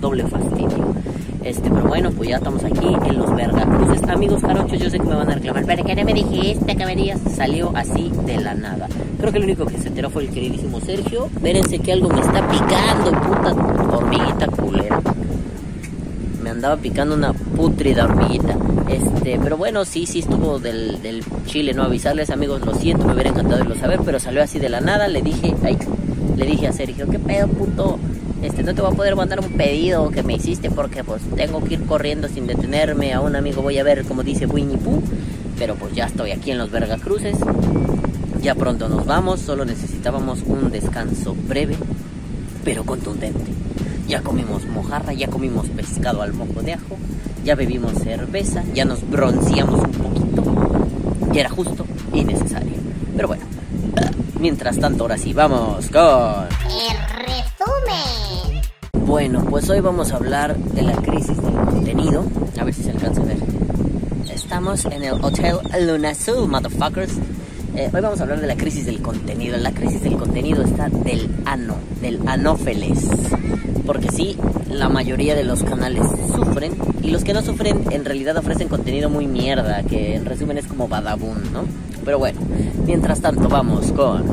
Doble fastidio. Este, pero bueno, pues ya estamos aquí en los Vergacruces. Amigos jarochos, yo sé que me van a reclamar, pero que no me dijiste que venías. Salió así de la nada. Creo que el único que se enteró fue el queridísimo Sergio. Espérense que algo me está picando, puta hormiguita culera. Me andaba picando una putrida hormiguita. Este, pero bueno, sí, sí estuvo del, del chile no avisarles, amigos, lo siento, me hubiera encantado irlo saber, pero salió así de la nada. Le dije, ay, le dije a Sergio, ¿qué pedo, puto? No te voy a poder mandar un pedido que me hiciste porque pues tengo que ir corriendo sin detenerme a un amigo. Voy a ver como dice Winnie Pooh pero pues ya estoy aquí en los Vergacruces. Ya pronto nos vamos solo necesitábamos un descanso breve pero contundente. Ya comimos mojarra ya comimos pescado al mojo de ajo ya bebimos cerveza ya nos bronceamos un poquito ya era justo y necesario. Pero bueno mientras tanto ahora sí vamos con El resumen. Bueno, pues hoy vamos a hablar de la crisis del contenido. A ver si se alcanza a ver. Estamos en el Hotel Luna Azul, motherfuckers. Eh, hoy vamos a hablar de la crisis del contenido. La crisis del contenido está del ano, del anófeles. Porque sí, la mayoría de los canales sufren y los que no sufren en realidad ofrecen contenido muy mierda, que en resumen es como badabun, ¿no? Pero bueno, mientras tanto vamos con...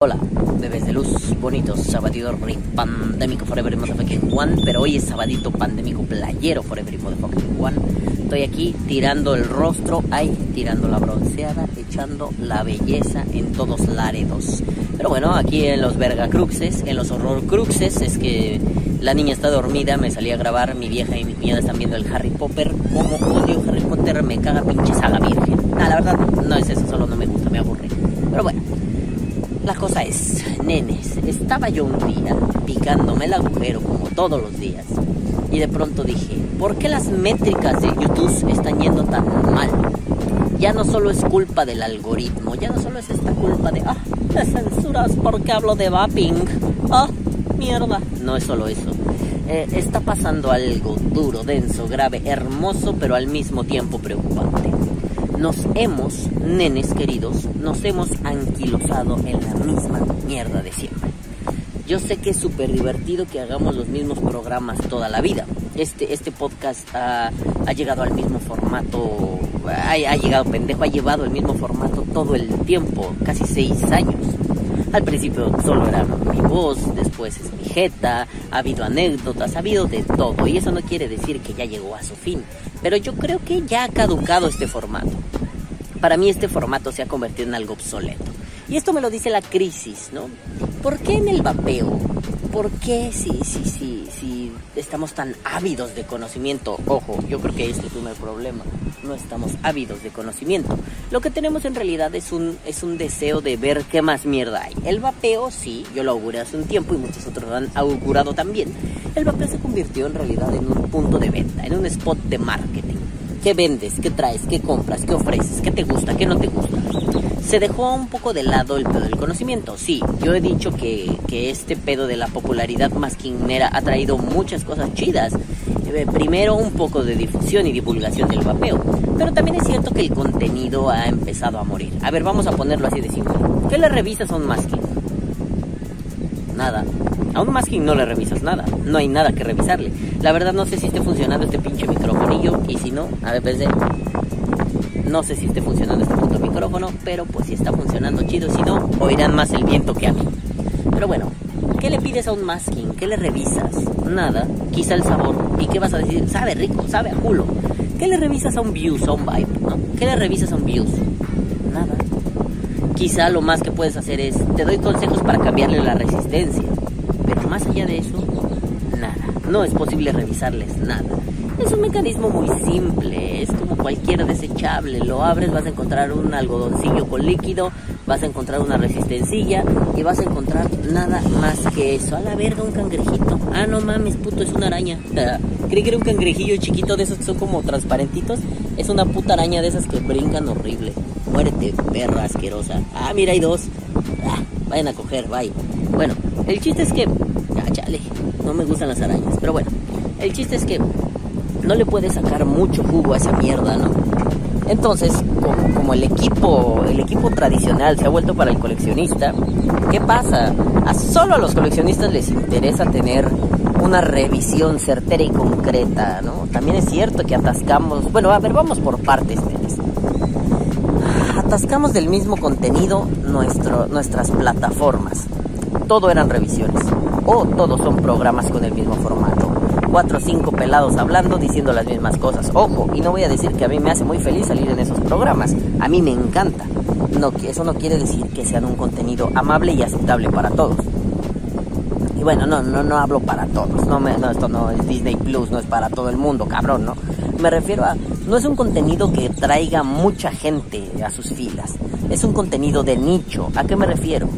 Hola, bebés de luz, bonitos, sabadito pandémico forever motherfucking one, pero hoy es sabadito pandémico playero forever motherfucking one. Estoy aquí tirando el rostro, ay, tirando la bronceada, echando la belleza en todos laredos. Pero bueno, aquí en los vergacruxes, en los horror cruxes, es que la niña está dormida, me salí a grabar, mi vieja y mi cuñada están viendo el Harry Potter. Como odio Harry Potter, me caga pinche saga virgen. Ah, la verdad, no es eso, solo no me gusta, me aburre. Pero bueno, la cosa es, nenes, estaba yo un día picándome el agujero como todos los días y de pronto dije, ¿por qué las métricas de YouTube están yendo tan mal? Ya no solo es culpa del algoritmo, ya no solo es esta culpa de, ah, te censuras porque hablo de vaping, ah, mierda. No es solo eso. Eh, está pasando algo duro, denso, grave, hermoso, pero al mismo tiempo preocupante nos hemos, nenes queridos, nos hemos anquilosado en la misma mierda de siempre. Yo sé que es súper divertido que hagamos los mismos programas toda la vida. Este, este podcast ha, llegado al mismo formato, ha, ha, llegado pendejo, ha llevado el mismo formato todo el tiempo, casi seis años. Al principio solo era mi voz, después es mi jeta, ha habido anécdotas, ha habido de todo. Y eso no quiere decir que ya llegó a su fin. Pero yo creo que ya ha caducado este formato. Para mí este formato se ha convertido en algo obsoleto. Y esto me lo dice la crisis, ¿no? ¿Por qué en el vapeo? ¿Por qué si, si, si, si estamos tan ávidos de conocimiento? Ojo, yo creo que este es el problema. No estamos ávidos de conocimiento. Lo que tenemos en realidad es un, es un deseo de ver qué más mierda hay. El vapeo, sí, yo lo auguré hace un tiempo y muchos otros lo han augurado también. El vapeo se convirtió en realidad en un punto de venta, en un spot de marketing. ¿Qué vendes? ¿Qué traes? ¿Qué compras? ¿Qué ofreces? ¿Qué te gusta? ¿Qué no te gusta? Se dejó un poco de lado el pedo del conocimiento. Sí, yo he dicho que, que este pedo de la popularidad masquinera ha traído muchas cosas chidas. Eh, primero, un poco de difusión y divulgación del vapeo. Pero también es cierto que el contenido ha empezado a morir. A ver, vamos a ponerlo así de simple. ¿Qué le revisas a un masking? Nada. A un masking no le revisas nada. No hay nada que revisarle. La verdad no sé si esté funcionando este pinche microfonillo. Y si no, a ver, de... No sé si esté funcionando este puto micrófono. Pero pues si está funcionando chido. Si no, oirán más el viento que a mí. Pero bueno, ¿qué le pides a un masking? ¿Qué le revisas? Nada. Quizá el sabor. ¿Y qué vas a decir? Sabe rico, sabe a culo. ¿Qué le revisas a un views, a un vibe? ¿no? ¿Qué le revisas a un views? Nada. Quizá lo más que puedes hacer es, te doy consejos para cambiarle la resistencia. Más allá de eso, nada. No es posible revisarles nada. Es un mecanismo muy simple, es como cualquier desechable. Lo abres, vas a encontrar un algodoncillo con líquido, vas a encontrar una resistencilla y vas a encontrar nada más que eso. A la verga, un cangrejito. Ah, no mames, puto, es una araña. Creí que era un cangrejillo chiquito de esos que son como transparentitos. Es una puta araña de esas que brincan horrible. Muérete, perra asquerosa. Ah, mira, hay dos. Ah, vayan a coger, bye. Bueno, el chiste es que. Me gustan las arañas. Pero bueno, el chiste es que no le puedes sacar mucho jugo a esa mierda, ¿no? Entonces, como, el equipo, el equipo tradicional se ha vuelto para el coleccionista, ¿qué pasa? A solo a los coleccionistas les interesa tener una revisión certera y concreta, ¿no? También es cierto que atascamos, bueno, a ver, vamos por partes, Atascamos del mismo contenido nuestras plataformas. Todo eran revisiones o todos son programas con el mismo formato cuatro o cinco pelados hablando, diciendo las mismas cosas. Ojo, y no voy a decir que a mí me hace muy feliz salir en esos programas. A mí me encanta. No, eso no quiere decir que sean un contenido amable y aceptable para todos. Y bueno, no, no, no hablo para todos. No, me, no, esto no es Disney Plus, no es para todo el mundo, cabrón, ¿no? Me refiero a, no es un contenido que traiga mucha gente a sus filas. Es un contenido de nicho. ¿A qué me refiero?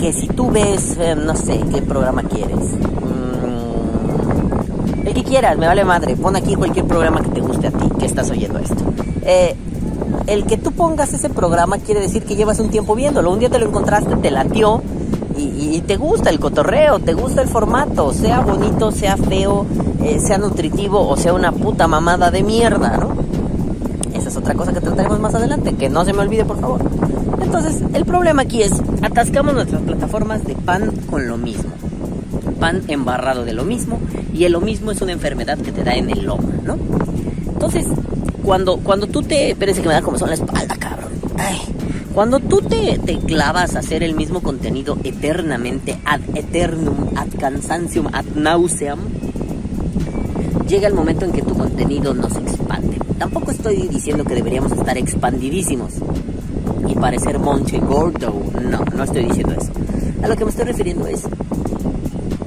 Que si tú ves, eh, no sé, qué programa quieres el que quieras, me vale madre. Pon aquí cualquier programa que te guste a ti, que estás oyendo esto. Eh, el que tú pongas ese programa quiere decir que llevas un tiempo viéndolo. Un día te lo encontraste, te latió y, te gusta el cotorreo, te gusta el formato, sea bonito, sea feo, eh, sea nutritivo o sea una puta mamada de mierda, ¿no? Otra cosa que trataremos más adelante, que no se me olvide, por favor. Entonces, el problema aquí es, atascamos nuestras plataformas de pan con lo mismo pan embarrado de lo mismo y el lo mismo es una enfermedad que te da en el lomo, ¿no? Entonces, cuando, cuando tú te... Espérense que me da como son la espalda, cabrón. Ay, cuando tú te, te, clavas a hacer el mismo contenido eternamente, ad eternum, ad cansancium, ad nauseam, llega el momento en que tu contenido no se expande. Tampoco estoy diciendo que deberíamos estar expandidísimos y parecer Monche Gordo. No, no estoy diciendo eso. A lo que me estoy refiriendo es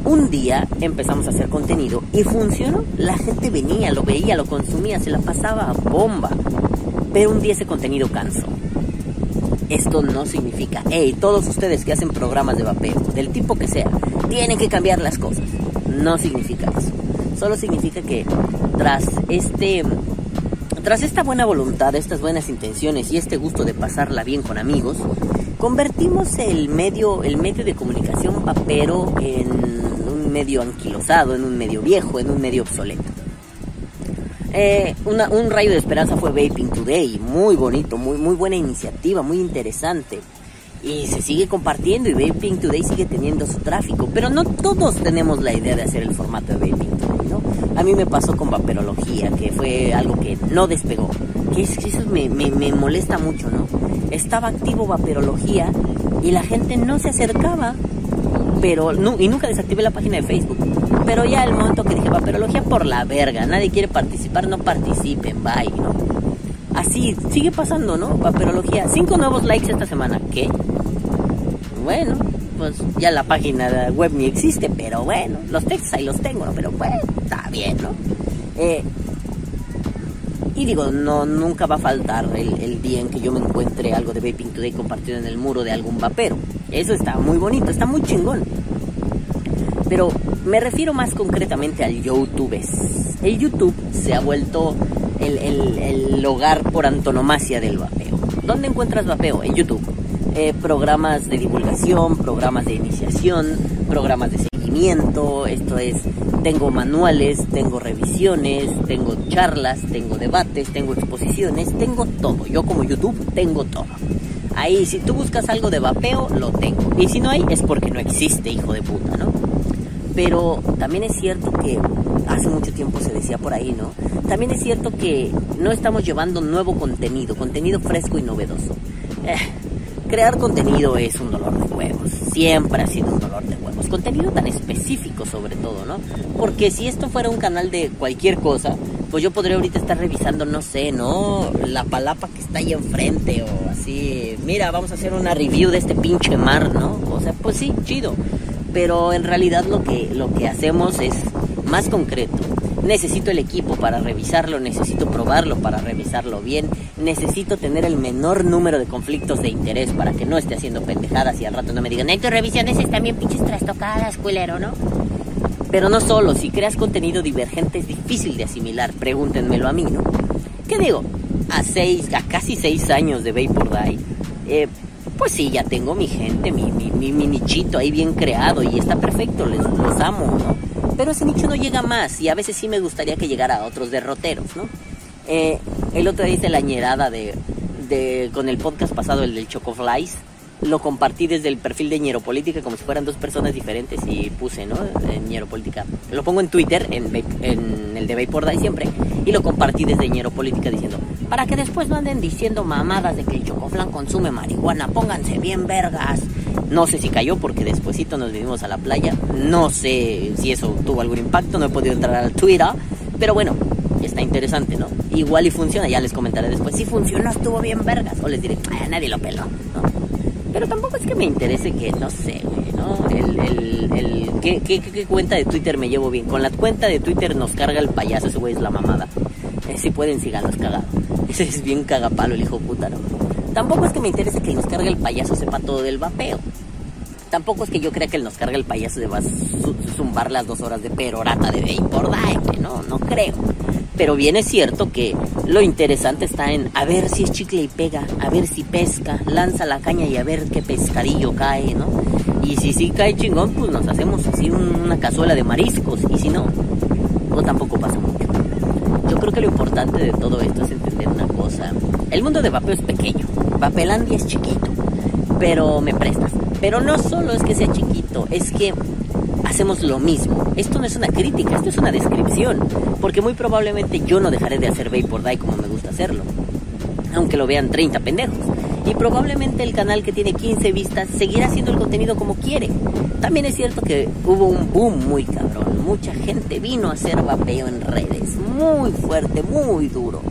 un día empezamos a hacer contenido y funcionó. La gente venía, lo veía, lo consumía, se la pasaba a bomba. Pero un día ese contenido cansó. Esto no significa, hey, todos ustedes que hacen programas de vapeo, del tipo que sea, tienen que cambiar las cosas. No significa eso. Solo significa que tras este tras esta buena voluntad, estas buenas intenciones y este gusto de pasarla bien con amigos, convertimos el medio, el medio de comunicación vapero en medio anquilosado, en un medio viejo, en un medio obsoleto. Eh, un rayo de esperanza fue Vaping Today, muy bonito, muy, muy buena iniciativa, muy interesante. Y se sigue compartiendo y Vaping Today sigue teniendo su tráfico, pero no todos tenemos la idea de hacer el formato de Vaping Today. A mí me pasó con Vaperología, que fue algo que no despegó, que eso me, me, me molesta mucho, ¿no? Estaba activo Vaperología y la gente no se acercaba pero y nunca desactivé la página de Facebook. Pero ya el momento que dije vaperología por la verga, nadie quiere participar, no participen, bye, ¿no? Así, sigue pasando, ¿no? Vaperología, cinco nuevos likes esta semana, ¿qué? Bueno, pues ya la página web ni existe, pero bueno, los textos ahí los tengo, ¿no? Pero bueno, está bien, ¿no? Eh, y digo, no, nunca va a faltar el, el, día en que yo me encuentre algo de Vaping Today compartido en el muro de algún vapero. Eso está muy bonito, está muy chingón. Pero me refiero más concretamente al YouTube. El YouTube se ha vuelto el, el, hogar por antonomasia del vapeo. ¿Dónde encuentras vapeo? En YouTube. Eh, programas de divulgación, programas de iniciación, programas de seguimiento, esto es, tengo manuales, tengo revisiones, tengo charlas, tengo debates, tengo exposiciones, tengo todo. Yo como YouTube tengo todo. Ahí, si tú buscas algo de vapeo, lo tengo. Y si no hay, es porque no existe, hijo de puta, ¿no? Pero también es cierto que hace mucho tiempo se decía por ahí, ¿no? También es cierto que no estamos llevando nuevo contenido, contenido fresco y novedoso. Eh, crear contenido es un dolor de huevos, siempre ha sido un dolor de huevos. Contenido tan específico sobre todo, ¿no? Porque si esto fuera un canal de cualquier cosa, pues yo podría ahorita estar revisando, no sé, ¿no? La palapa que está ahí enfrente o así, mira, vamos a hacer una review de este pinche mar, ¿no? O sea, pues sí, chido. Pero en realidad lo que, lo que hacemos es más concreto. necesito el equipo para revisarlo, necesito probarlo para revisarlo bien, necesito tener el menor número de conflictos de interés para que no esté haciendo pendejadas y al rato no me digan, en tus revisiones están bien pinches trastocadas, culero, ¿no? Pero no solo, si creas contenido divergente es difícil de asimilar, pregúntenmelo a mí, ¿no? ¿Qué digo? A seis, a casi seis años de Vapor Die, eh, pues sí, ya tengo mi gente, mi, mi, mi, nichito ahí bien creado y está perfecto, les, los amo, ¿no? Pero ese nicho no llega más y a veces sí me gustaría que llegara a otros derroteros, ¿no? Eh, el otro día hice la ñerada de, de, con el podcast pasado, el del Chocoflies, lo compartí desde el perfil de Ñeropolítica como si fueran dos personas diferentes y puse, ¿no? Ñeropolítica. Lo pongo en Twitter, en, en el de Vapor Die siempre, y lo compartí desde Ñeropolítica diciendo, para que después no anden diciendo mamadas de que el Chocoflan consume marihuana, pónganse bien vergas. No sé si cayó porque despuesito nos vinimos a la playa. No sé si eso tuvo algún impacto, no he podido entrar al Twitter, pero bueno, está interesante, ¿no? Igual y funciona, ya les comentaré después. Si funcionó, estuvo bien vergas. O les diré, a nadie lo peló, ¿no? Pero tampoco es que me interese que, no sé, güey, ¿no? El, el, el ¿qué, qué, qué, cuenta de Twitter me llevo bien? Con la cuenta de Twitter nos carga el payaso, ese güey es la mamada. Eh, si pueden, síganos cagado. Ese es bien cagapalo el hijo puta, ¿no? Tampoco es que me interese que nos cargue el payaso sepa todo del vapeo. Tampoco es que yo crea que él nos cargue el payaso de va a zumbar las dos horas de perorata de Vapor no, no creo. Pero bien es cierto que lo interesante está en a ver si es chicle y pega, a ver si pesca, lanza la caña y a ver qué pescadillo cae, ¿no? Y si sí cae chingón, pues nos hacemos así una cazuela de mariscos. Y si no, pues tampoco pasa mucho. Yo creo que lo importante de todo esto es entender una cosa. El mundo de vapeo es pequeño, Vapelandia es chiquito, pero me prestas. Pero no solo es que sea chiquito, es que hacemos lo mismo. Esto no es una crítica, esto es una descripción. Porque muy probablemente yo no dejaré de hacer Vapor Die como me gusta hacerlo. Aunque lo vean 30 pendejos. Y probablemente el canal que tiene 15 vistas seguirá haciendo el contenido como quiere. También es cierto que hubo un boom muy cabrón. Mucha gente vino a hacer vapeo en redes. Muy fuerte, muy duro.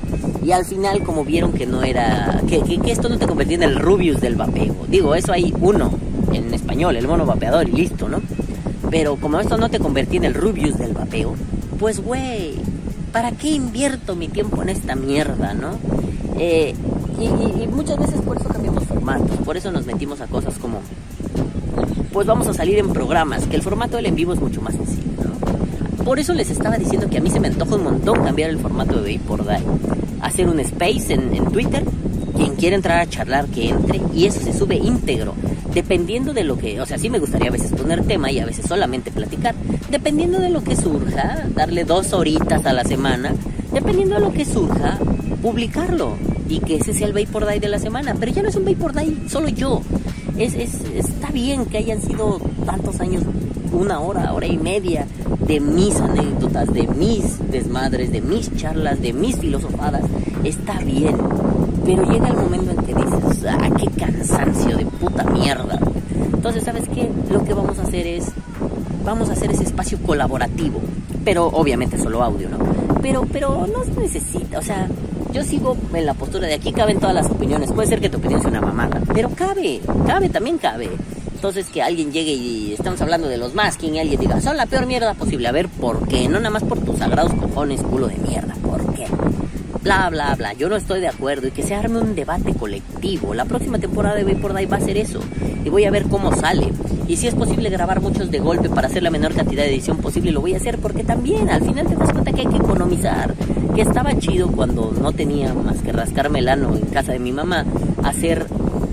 Y al final, como vieron que no era. que, que esto no te convertía en el Rubius del vapeo. Digo, eso hay uno en español, el mono vapeador y listo, ¿no? Pero como esto no te convertí en el Rubius del vapeo, pues güey, ¿para qué invierto mi tiempo en esta mierda, no? Eh, y, muchas veces por eso cambiamos formatos, por eso nos metimos a cosas como, pues vamos a salir en programas, que el formato del en vivo es mucho más sencillo, ¿no? Por eso les estaba diciendo que a mí se me antoja un montón cambiar el formato de por Die. Hacer un space en, en Twitter, quien quiera entrar a charlar que entre, y eso se sube íntegro dependiendo de lo que, o sea, sí me gustaría a veces poner tema y a veces solamente platicar, dependiendo de lo que surja, darle dos horitas a la semana, dependiendo de lo que surja, publicarlo y que ese sea el Vapor Day de la semana, pero ya no es un Vapor Day solo yo, es, es, está bien que hayan sido tantos años, una hora, hora y media de mis anécdotas, de mis desmadres, de mis charlas, de mis filosofadas, está bien, pero llega el momento en que dices, ah, qué cansancio de puta mierda. Entonces, ¿sabes qué? Lo que vamos a hacer es, vamos a hacer ese espacio colaborativo, pero obviamente solo audio, ¿no? Pero, pero no se necesita, o sea, yo sigo en la postura de aquí caben todas las opiniones. Puede ser que tu opinión sea una mamada, pero cabe, cabe, también cabe. Entonces que alguien llegue y estamos hablando de los masking y alguien diga, son la peor mierda posible. A ver, ¿por qué? No nada más por tus sagrados cojones, culo de mierda. ¿Por? Bla, bla, bla. Yo no estoy de acuerdo y que se arme un debate colectivo. La próxima temporada de Vapor Day va a ser eso y voy a ver cómo sale. Y si es posible grabar muchos de golpe para hacer la menor cantidad de edición posible, lo voy a hacer porque también al final te das cuenta que hay que economizar. Que estaba chido cuando no tenía más que rascarme el ano en casa de mi mamá, hacer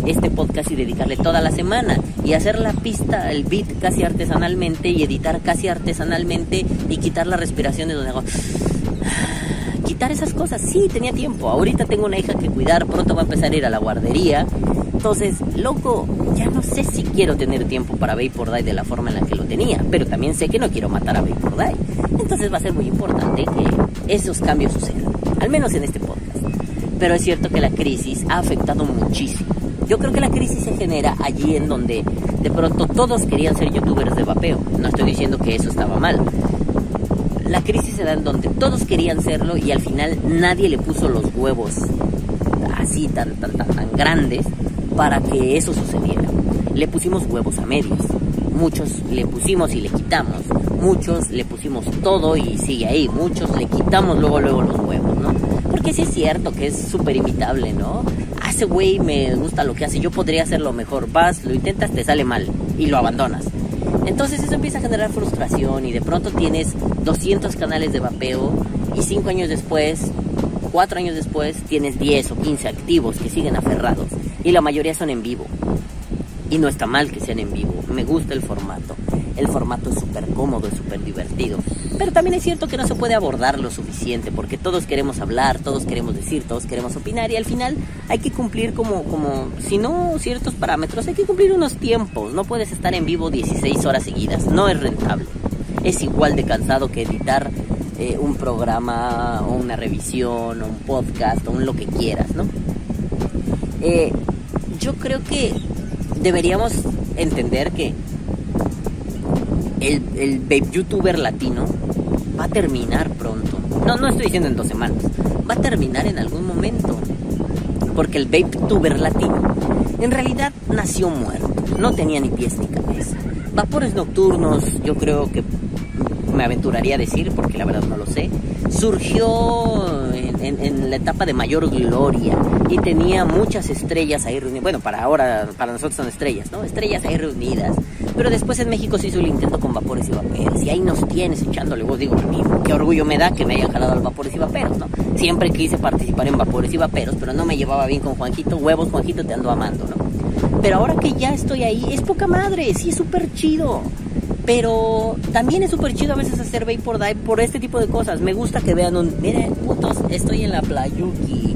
este podcast y dedicarle toda la semana y hacer la pista, el beat casi artesanalmente y editar casi artesanalmente y quitar la respiración de donde hago esas cosas. Sí, tenía tiempo. Ahorita tengo una hija que cuidar, pronto va a empezar a ir a la guardería. Entonces, loco, ya no sé si quiero tener tiempo para Vapor Die de la forma en la que lo tenía, pero también sé que no quiero matar a Vapor Die. Entonces va a ser muy importante que esos cambios sucedan, al menos en este podcast. Pero es cierto que la crisis ha afectado muchísimo. Yo creo que la crisis se genera allí en donde de pronto todos querían ser youtubers de vapeo. No estoy diciendo que eso estaba mal, la crisis se da en donde todos querían serlo y al final nadie le puso los huevos así tan, tan, tan, tan grandes para que eso sucediera. Le pusimos huevos a medios. Muchos le pusimos y le quitamos. Muchos le pusimos todo y sigue ahí. Muchos le quitamos luego, luego los huevos, ¿no? Porque sí es cierto que es súper imitable, ¿no? A ese güey me gusta lo que hace, yo podría hacerlo mejor. Vas, lo intentas, te sale mal y lo abandonas. Entonces eso empieza a generar frustración y de pronto tienes 200 canales de vapeo y 5 años después, 4 años después, tienes 10 o 15 activos que siguen aferrados y la mayoría son en vivo. Y no está mal que sean en vivo, me gusta el formato. El formato es súper cómodo, es súper divertido. Pero también es cierto que no se puede abordar lo suficiente porque todos queremos hablar, todos queremos decir, todos queremos opinar y al final hay que cumplir como, como, si no ciertos parámetros, hay que cumplir unos tiempos. No puedes estar en vivo 16 horas seguidas, no es rentable. Es igual de cansado que editar eh, un programa o una revisión o un podcast o un lo que quieras, ¿no? Eh, yo creo que deberíamos entender que el, el vape youtuber latino va a terminar pronto. No, no estoy diciendo en dos semanas. Va a terminar en algún momento. Porque el vape tuber latino en realidad nació muerto. No tenía ni pies ni cabeza. Vapores nocturnos, yo creo que me aventuraría a decir, porque la verdad no lo sé, surgió en, en, la etapa de mayor gloria y tenía muchas estrellas ahí reunidas. Bueno, para ahora, para nosotros son estrellas, ¿no? Estrellas ahí reunidas. Pero después en México se hizo el intento con vapores y vaperos. Y ahí nos tienes echándole vos, digo, qué orgullo me da que me hayan jalado al vapores y vaperos, ¿no? Siempre quise participar en vapores y vaperos, pero no me llevaba bien con Juanquito. Huevos, Juanquito, te ando amando, ¿no? Pero ahora que ya estoy ahí, es poca madre, sí es súper chido. Pero también es súper chido a veces hacer Vapor Dive por este tipo de cosas. Me gusta que vean un. Miren, putos, estoy en la playuki.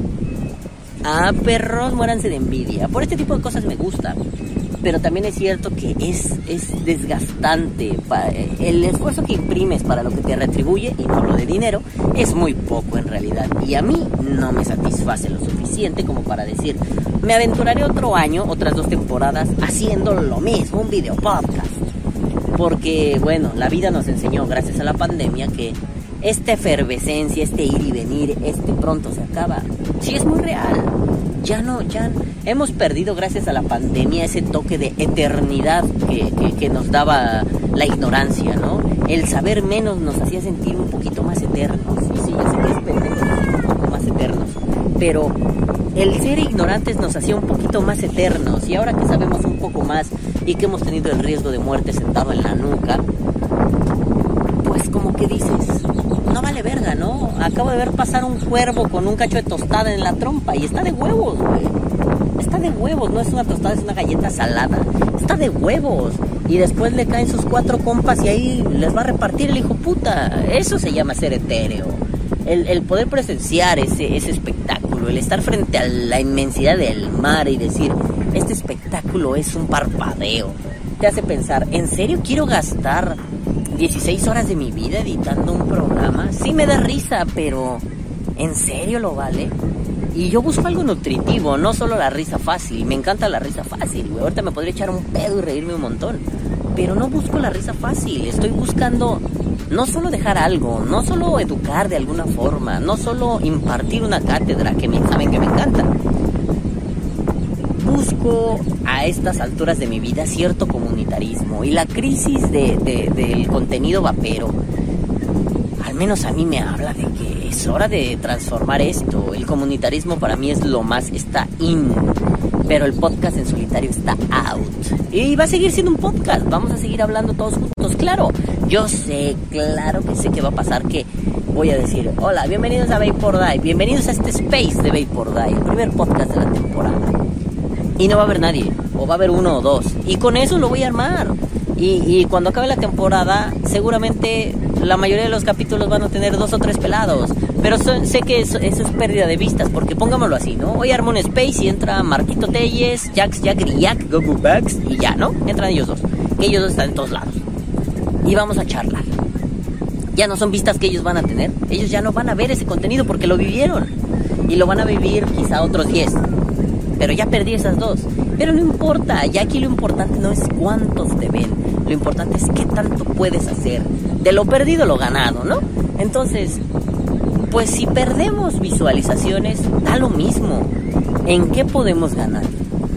Ah, perros, muéranse de envidia. Por este tipo de cosas me gusta. Pero también es cierto que es, es desgastante. El esfuerzo que imprimes para lo que te retribuye, y no lo de dinero, es muy poco en realidad. Y a mí no me satisface lo suficiente como para decir, me aventuraré otro año, otras dos temporadas, haciendo lo mismo, un video podcast porque bueno, la vida nos enseñó gracias a la pandemia que esta efervescencia, este ir y venir, este pronto se acaba. Sí es muy real. Ya no, ya hemos perdido gracias a la pandemia ese toque de eternidad que, que, que nos daba la ignorancia, ¿no? El saber menos nos hacía sentir un poquito más eternos. Y sí, yo sé que es pendejo, un poco más eternos. Pero el ser ignorantes nos hacía un poquito más eternos. Y ahora que sabemos un poco más y que hemos tenido el riesgo de muerte sentado en la nuca, pues como que dices, no vale verga, ¿no? Acabo de ver pasar un cuervo con un cacho de tostada en la trompa y está de huevos, güey. Está de huevos, no es una tostada, es una galleta salada. Está de huevos. Y después le caen sus cuatro compas y ahí les va a repartir el hijo puta. Eso se llama ser etéreo. El, poder presenciar ese, ese espectáculo, el estar frente a la inmensidad del mar y decir, este espectáculo es un parpadeo. Te hace pensar, ¿en serio quiero gastar 16 horas de mi vida editando un programa? Sí me da risa, pero ¿en serio lo vale? Y yo busco algo nutritivo, no solo la risa fácil. Me encanta la risa fácil, güey. Ahorita me podría echar un pedo y reírme un montón. Pero no busco la risa fácil. Estoy buscando no solo dejar algo, no solo educar de alguna forma, no solo impartir una cátedra que me saben que me encanta. Busco a estas alturas de mi vida cierto comunitarismo y la crisis de, de, del contenido vapero. Al menos a mí me habla de es hora de transformar esto. El comunitarismo para mí es lo más, está in pero el podcast en solitario está out. Y va a seguir siendo un podcast, vamos a seguir hablando todos juntos, claro. Yo sé, claro que sé que va a pasar que voy a decir, hola, bienvenidos a Vapor Die, bienvenidos a este space de Vapor Die, el primer podcast de la temporada. Y no va a haber nadie, o va a haber uno o dos. Y con eso lo voy a armar. Y, y cuando acabe la temporada, seguramente la mayoría de los capítulos van a tener dos o tres pelados. Pero sé que eso, es pérdida de vistas, porque pongámoslo así, ¿no? Hoy armo un space y entra Marquito Telles, Jax, Jack Jack, Goku Bugs, y ya, ¿no? Entran ellos dos. Ellos dos están en todos lados. Y vamos a charlar. Ya no son vistas que ellos van a tener. Ellos ya no van a ver ese contenido porque lo vivieron. Y lo van a vivir quizá otros 10. Pero ya perdí esas dos. Pero no importa, ya aquí lo importante no es cuántos te ven. Lo importante es qué tanto puedes hacer. De lo perdido, lo ganado, ¿no? Entonces, pues si perdemos visualizaciones, da lo mismo. ¿En qué podemos ganar?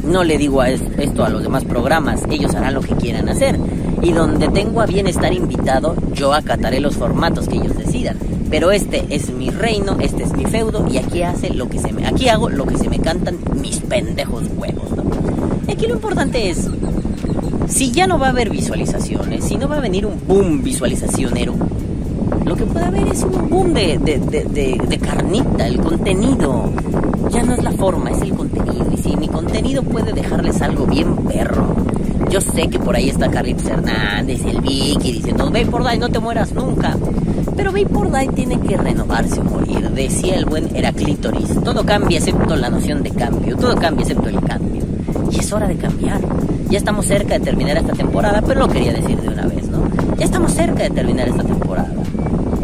No le digo a esto a los demás programas, ellos harán lo que quieran hacer. Y donde tengo a bien estar invitado, yo acataré los formatos que ellos decidan. Pero este es mi reino, este es mi feudo y aquí hace lo que se me, aquí hago lo que se me cantan mis pendejos huevos, ¿no? Aquí lo importante es si ya no va a haber visualizaciones, si no va a venir un boom visualizacionero, lo que puede haber es un boom de, de, de, carnita, el contenido. Ya no es la forma, es el contenido. Y si mi contenido puede dejarles algo bien perro. Yo sé que por ahí está Carlitos Hernández, el Vicky, diciendo, ve por ahí, no te mueras nunca. Pero ve por ahí tiene que renovarse o morir. Decía el buen Heraclítoris, todo cambia excepto la noción de cambio, todo cambia excepto el cambio. Y es hora de cambiar. Ya estamos cerca de terminar esta temporada, pero lo quería decir de una vez, ¿no? Ya estamos cerca de terminar esta temporada.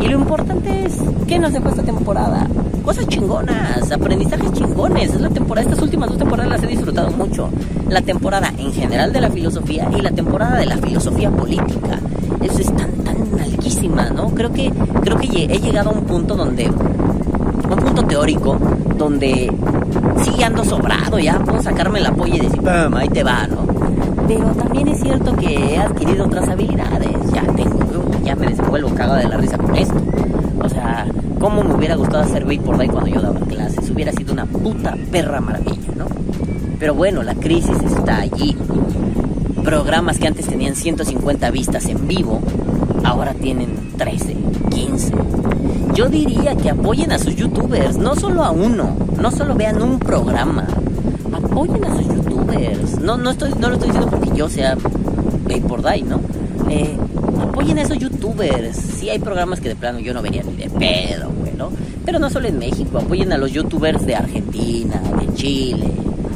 Y lo importante es, ¿qué nos dejó esta temporada? Cosas chingonas, aprendizajes chingones. Es la temporada, estas últimas dos temporadas las he disfrutado mucho. La temporada en general de la filosofía y la temporada de la filosofía política. Eso es tan, tan altísima, ¿no? Creo que, creo que he llegado a un punto donde, un punto teórico, donde sí ando sobrado, ya puedo sacarme la polla y decir, ¡pum! ahí te va, ¿no? Pero también es cierto que he adquirido otras habilidades. Ya tengo, ya me desenvuelvo cagado de la risa con esto. O sea, ¿cómo me hubiera gustado hacer Bay por Day cuando yo daba clases? Hubiera sido una puta perra maravilla, ¿no? Pero bueno, la crisis está allí. Programas que antes tenían 150 vistas en vivo, ahora tienen 13, 15. Yo diría que apoyen a sus youtubers, no solo a uno, no solo vean un programa, apoyen a sus youtubers. No, no, estoy, no lo estoy diciendo porque yo sea Bay por Day, ¿no? Eh, apoyen a esos youtubers. Sí hay programas que de plano yo no vería ni de pedo, güey, ¿no? Pero no solo en México, apoyen a los youtubers de Argentina, de Chile,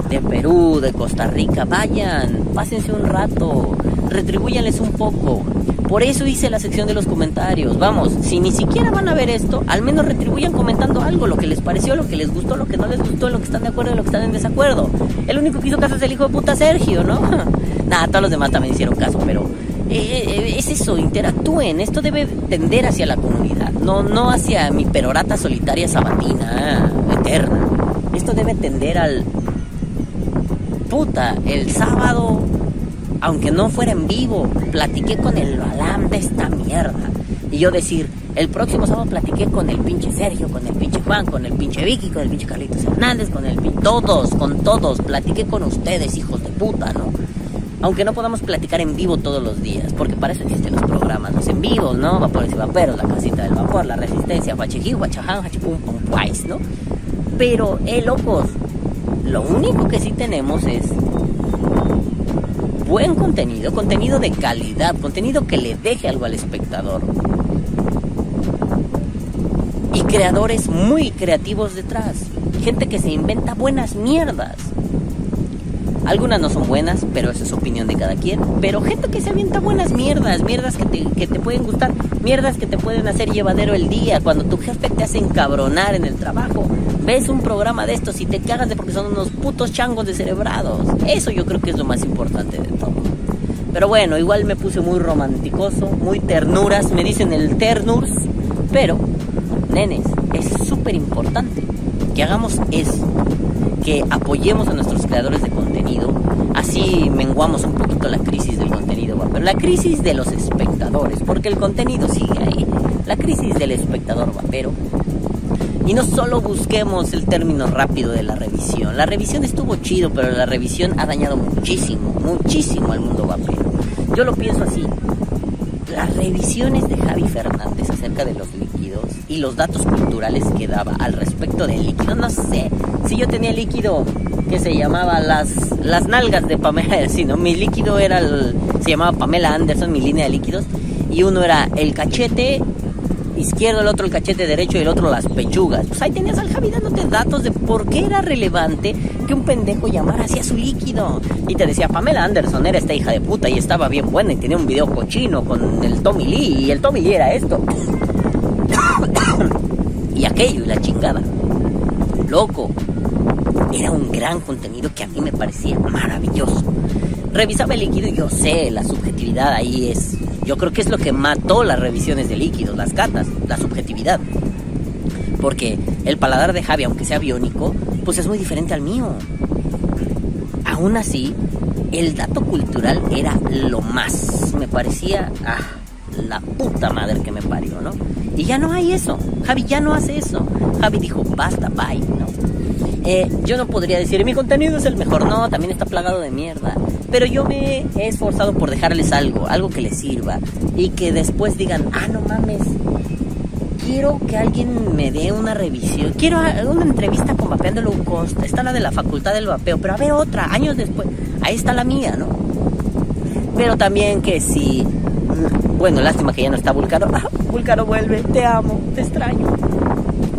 de Perú, de Costa Rica. Vayan, pásense un rato, retribúyanles un poco. Por eso hice la sección de los comentarios. Vamos, si ni siquiera van a ver esto, al menos retribuyan comentando algo, lo que les pareció, lo que les gustó, lo que no les gustó, lo que están de acuerdo, lo que están en desacuerdo. El único que hizo caso es el hijo de puta Sergio, ¿no? Nada, todos los demás también hicieron caso, pero eh, es eso, interactúen. Esto debe tender hacia la comunidad, no, no hacia mi perorata solitaria sabatina, eterna. Esto debe tender al... Puta, el sábado aunque no fuera en vivo, platiqué con el Balam de esta mierda. Y yo decir, el próximo sábado platiqué con el pinche Sergio, con el pinche Juan, con el pinche Vicky, con el pinche Carlitos Hernández, con el pinche... Todos, con todos, platiqué con ustedes, hijos de puta, ¿no? Aunque no podamos platicar en vivo todos los días, porque para eso existen los programas, los en vivos, ¿no? Vapores y vaperos, la casita del vapor, la resistencia, Huachejí, Huachaján, Hachipum, Pum, ¿no? Pero, eh, locos, lo único que sí tenemos es buen contenido, contenido de calidad, contenido que le deje algo al espectador. Y creadores muy creativos detrás. Gente que se inventa buenas mierdas. Algunas no son buenas, pero esa es opinión de cada quien. Pero gente que se avienta buenas mierdas, mierdas que te, que te pueden gustar, mierdas que te pueden hacer llevadero el día. Cuando tu jefe te hace encabronar en el trabajo, ves un programa de estos y te cagas de porque son unos putos changos descerebrados. Eso yo creo que es lo más importante de todo. Pero bueno, igual me puse muy romanticoso, muy ternuras, me dicen el ternurs. Pero, nenes, es súper importante que hagamos eso que apoyemos a nuestros creadores de contenido, así menguamos un poquito la crisis del contenido, pero la crisis de los espectadores, porque el contenido sigue ahí, la crisis del espectador vapero. Y no solo busquemos el término rápido de la revisión, la revisión estuvo chido, pero la revisión ha dañado muchísimo, muchísimo al mundo vapero. Yo lo pienso así, las revisiones de Javi Fernández acerca de los líquidos y los datos culturales que daba al respecto del líquido, no sé, si yo tenía líquido que se llamaba las, las nalgas de Pamela, sino mi líquido era el, se llamaba Pamela Anderson, mi línea de líquidos, y uno era el cachete izquierdo, el otro el cachete derecho y el otro las pechugas. Pues ahí tenías al Javi dándote datos de por qué era relevante que un pendejo llamara hacia su líquido. Y te decía, Pamela Anderson era esta hija de puta y estaba bien buena y tenía un video cochino con el Tommy Lee y el Tommy Lee era esto. y aquello y la chingada. Loco. Era un gran contenido que a mí me parecía maravilloso. Revisaba el líquido y yo sé, la subjetividad ahí es yo creo que es lo que mató las revisiones de líquidos, las catas, la subjetividad. Porque el paladar de Javi, aunque sea biónico, pues es muy diferente al mío. Aún así, el dato cultural era lo más. Me parecía, ah, la puta madre que me parió, ¿no? Y ya no hay eso. Javi ya no hace eso. Javi dijo, basta, bye, ¿no? Eh, yo no podría decir, mi contenido es el mejor, no, también está plagado de mierda. Pero yo me he esforzado por dejarles algo, algo que les sirva. Y que después digan, ah, no mames, quiero que alguien me dé una revisión. Quiero una entrevista con Vapeando Cost. Está la de la Facultad del Vapeo, pero a ver otra, años después. Ahí está la mía, ¿no? Pero también que si... Bueno, lástima que ya no está Vulcano. Ah, Vulcano vuelve, te amo, te extraño.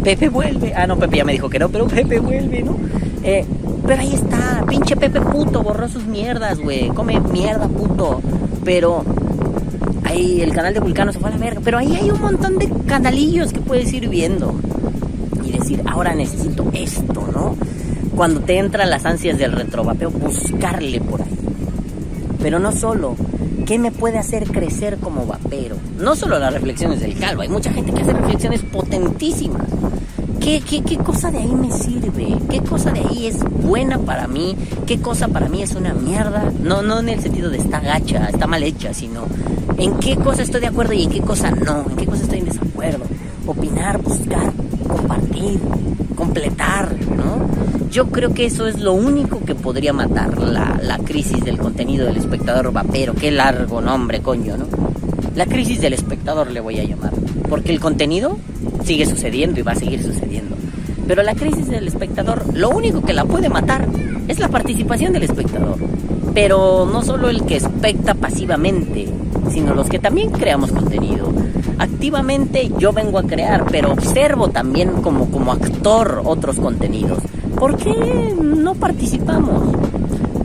Pepe vuelve. Ah, no, Pepe ya me dijo que no, pero Pepe vuelve, ¿no? Eh, pero ahí está, pinche Pepe puto, borró sus mierdas, güey. Come mierda, puto. Pero ahí el canal de Vulcano se fue a la verga. Pero ahí hay un montón de canalillos que puedes ir viendo. Y decir, ahora necesito esto, ¿no? Cuando te entran las ansias del retrovapeo, buscarle por ahí. Pero no solo, ¿qué me puede hacer crecer como vapero? No solo las reflexiones del calvo, hay mucha gente que hace reflexiones potentísimas. ¿Qué, qué, qué cosa de ahí me sirve? ¿Qué cosa de ahí es buena para mí? ¿Qué cosa para mí es una mierda? No, no en el sentido de está gacha, está mal hecha, sino en qué cosa estoy de acuerdo y en qué cosa no, en qué cosa estoy en desacuerdo. Opinar, buscar, compartir, completar, ¿no? Yo creo que eso es lo único que podría matar la, la crisis del contenido del espectador vapero. Qué largo nombre, coño, ¿no? La crisis del espectador le voy a llamar. Porque el contenido sigue sucediendo y va a seguir sucediendo. Pero la crisis del espectador, lo único que la puede matar es la participación del espectador. Pero no solo el que especta pasivamente, sino los que también creamos contenido. Activamente yo vengo a crear, pero observo también como, como actor otros contenidos. ¿Por qué no participamos?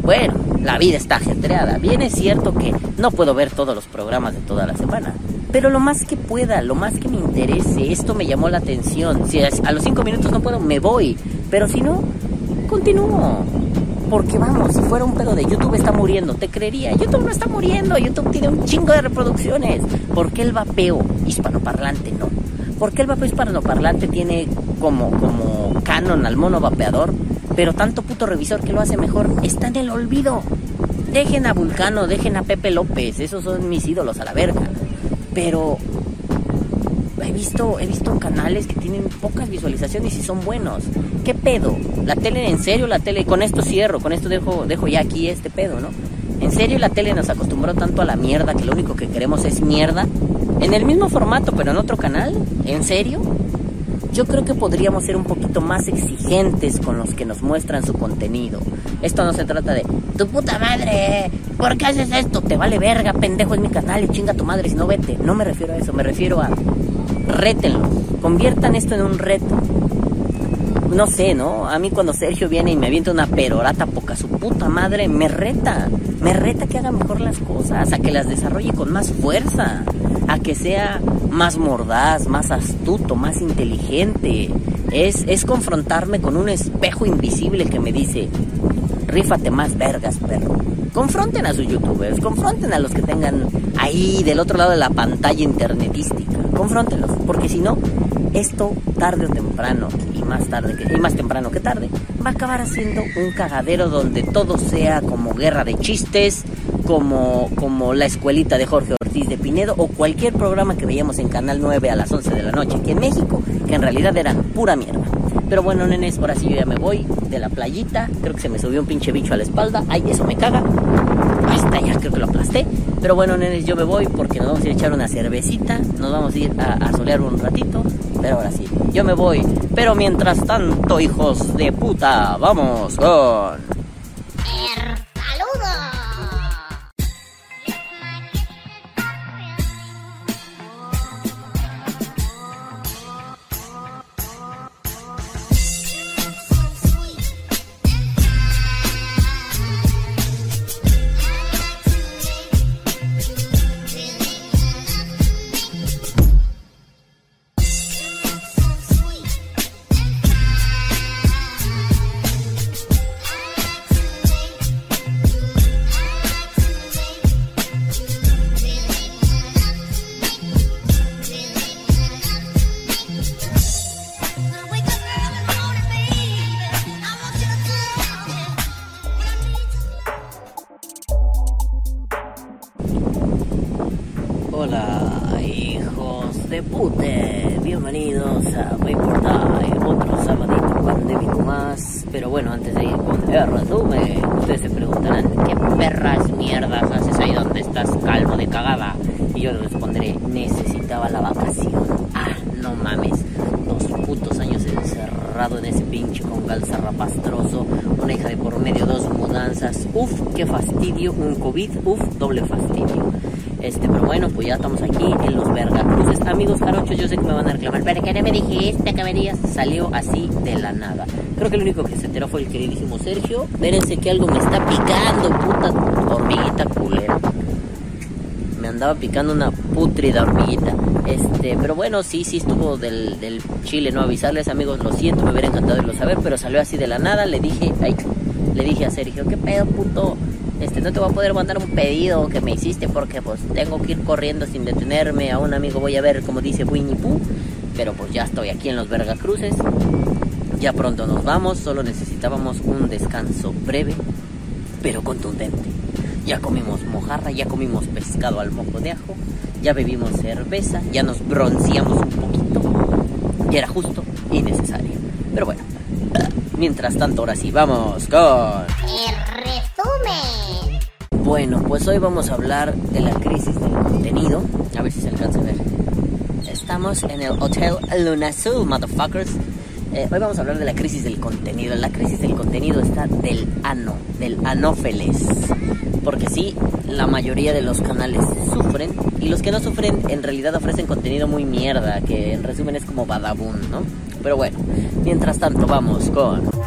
Bueno, la vida está ajetreada. Bien es cierto que no puedo ver todos los programas de toda la semana. Pero lo más que pueda, lo más que me interese, esto me llamó la atención. Si a los cinco minutos no puedo, me voy. Pero si no, continúo. Porque vamos, si fuera un pedo de YouTube está muriendo, te creería. YouTube no está muriendo, YouTube tiene un chingo de reproducciones. ¿Por qué el vapeo hispanoparlante no? ¿Por qué el vapeo hispanoparlante tiene como, como canon al mono vapeador? Pero tanto puto revisor que lo hace mejor está en el olvido. Dejen a Vulcano, dejen a Pepe López, esos son mis ídolos a la verga. Pero he visto, he visto canales que tienen pocas visualizaciones y son buenos. ¿Qué pedo? La tele, en serio, la tele, con esto cierro, con esto dejo, dejo ya aquí este pedo, ¿no? En serio, la tele nos acostumbró tanto a la mierda que lo único que queremos es mierda. En el mismo formato, pero en otro canal. ¿En serio? Yo creo que podríamos ser un poquito más exigentes con los que nos muestran su contenido. Esto no se trata de, tu puta madre, ¿por qué haces esto? Te vale verga, pendejo, es mi canal y chinga tu madre si no vete. No me refiero a eso, me refiero a, rétenlo, conviertan esto en un reto. No sé, ¿no? A mí cuando Sergio viene y me avienta una perorata poca su puta madre, me reta. Me reta que haga mejor las cosas, a que las desarrolle con más fuerza, que sea más mordaz, más astuto, más inteligente. Es, es confrontarme con un espejo invisible que me dice, rífate más vergas, perro. Confronten a sus youtubers, confronten a los que tengan ahí del otro lado de la pantalla internetística. Confróntenlos, porque si no, esto tarde o temprano, y más tarde que, y más temprano que tarde, va a acabar siendo un cagadero donde todo sea como guerra de chistes, como, como la escuelita de Jorge O cualquier programa que veíamos en Canal 9 a las 11 de la noche aquí en México, que en realidad era pura mierda. Pero bueno, nenes, ahora sí yo ya me voy de la playita. Creo que se me subió un pinche bicho a la espalda. Ay, eso me caga. Ahí está, ya creo que lo aplasté. Pero bueno, nenes, yo me voy porque nos vamos a ir a echar una cervecita. Nos vamos a ir a, a solear un ratito. Pero ahora sí, yo me voy. Pero mientras tanto, hijos de puta, vamos con... estamos aquí en los Vergacruces. Amigos jarochos, yo sé que me van a reclamar, pero que no me dijiste que venías. Salió así de la nada. Creo que el único que se enteró fue el queridísimo Sergio. Vérense que algo me está picando, puta hormiguita culera. Me andaba picando una putrida hormiguita. Este, pero bueno, sí, sí estuvo del, del chile no avisarles, amigos, lo siento, me hubiera encantado irlo saber, pero salió así de la nada. Le dije, ay, le dije a Sergio, ¿qué pedo, puto? Este no te voy a poder mandar un pedido que me hiciste porque pues tengo que ir corriendo sin detenerme. A un amigo voy a ver como dice Winnie Pooh pero pues ya estoy aquí en los Vergacruces ya pronto nos vamos solo necesitábamos un descanso breve pero contundente. Ya comimos mojarra ya comimos pescado al mojo de ajo ya bebimos cerveza ya nos bronceamos un poquito ya era justo y necesario. Pero bueno mientras tanto ahora sí vamos con. Bueno, pues hoy vamos a hablar de la crisis del contenido. A ver si se alcanza a ver. Estamos en el Hotel Luna Azul, motherfuckers. Eh, hoy vamos a hablar de la crisis del contenido. La crisis del contenido está del ano, del anófeles. Porque sí, la mayoría de los canales sufren y los que no sufren en realidad ofrecen contenido muy mierda, que en resumen es como badabun, ¿no? Pero bueno, mientras tanto vamos con...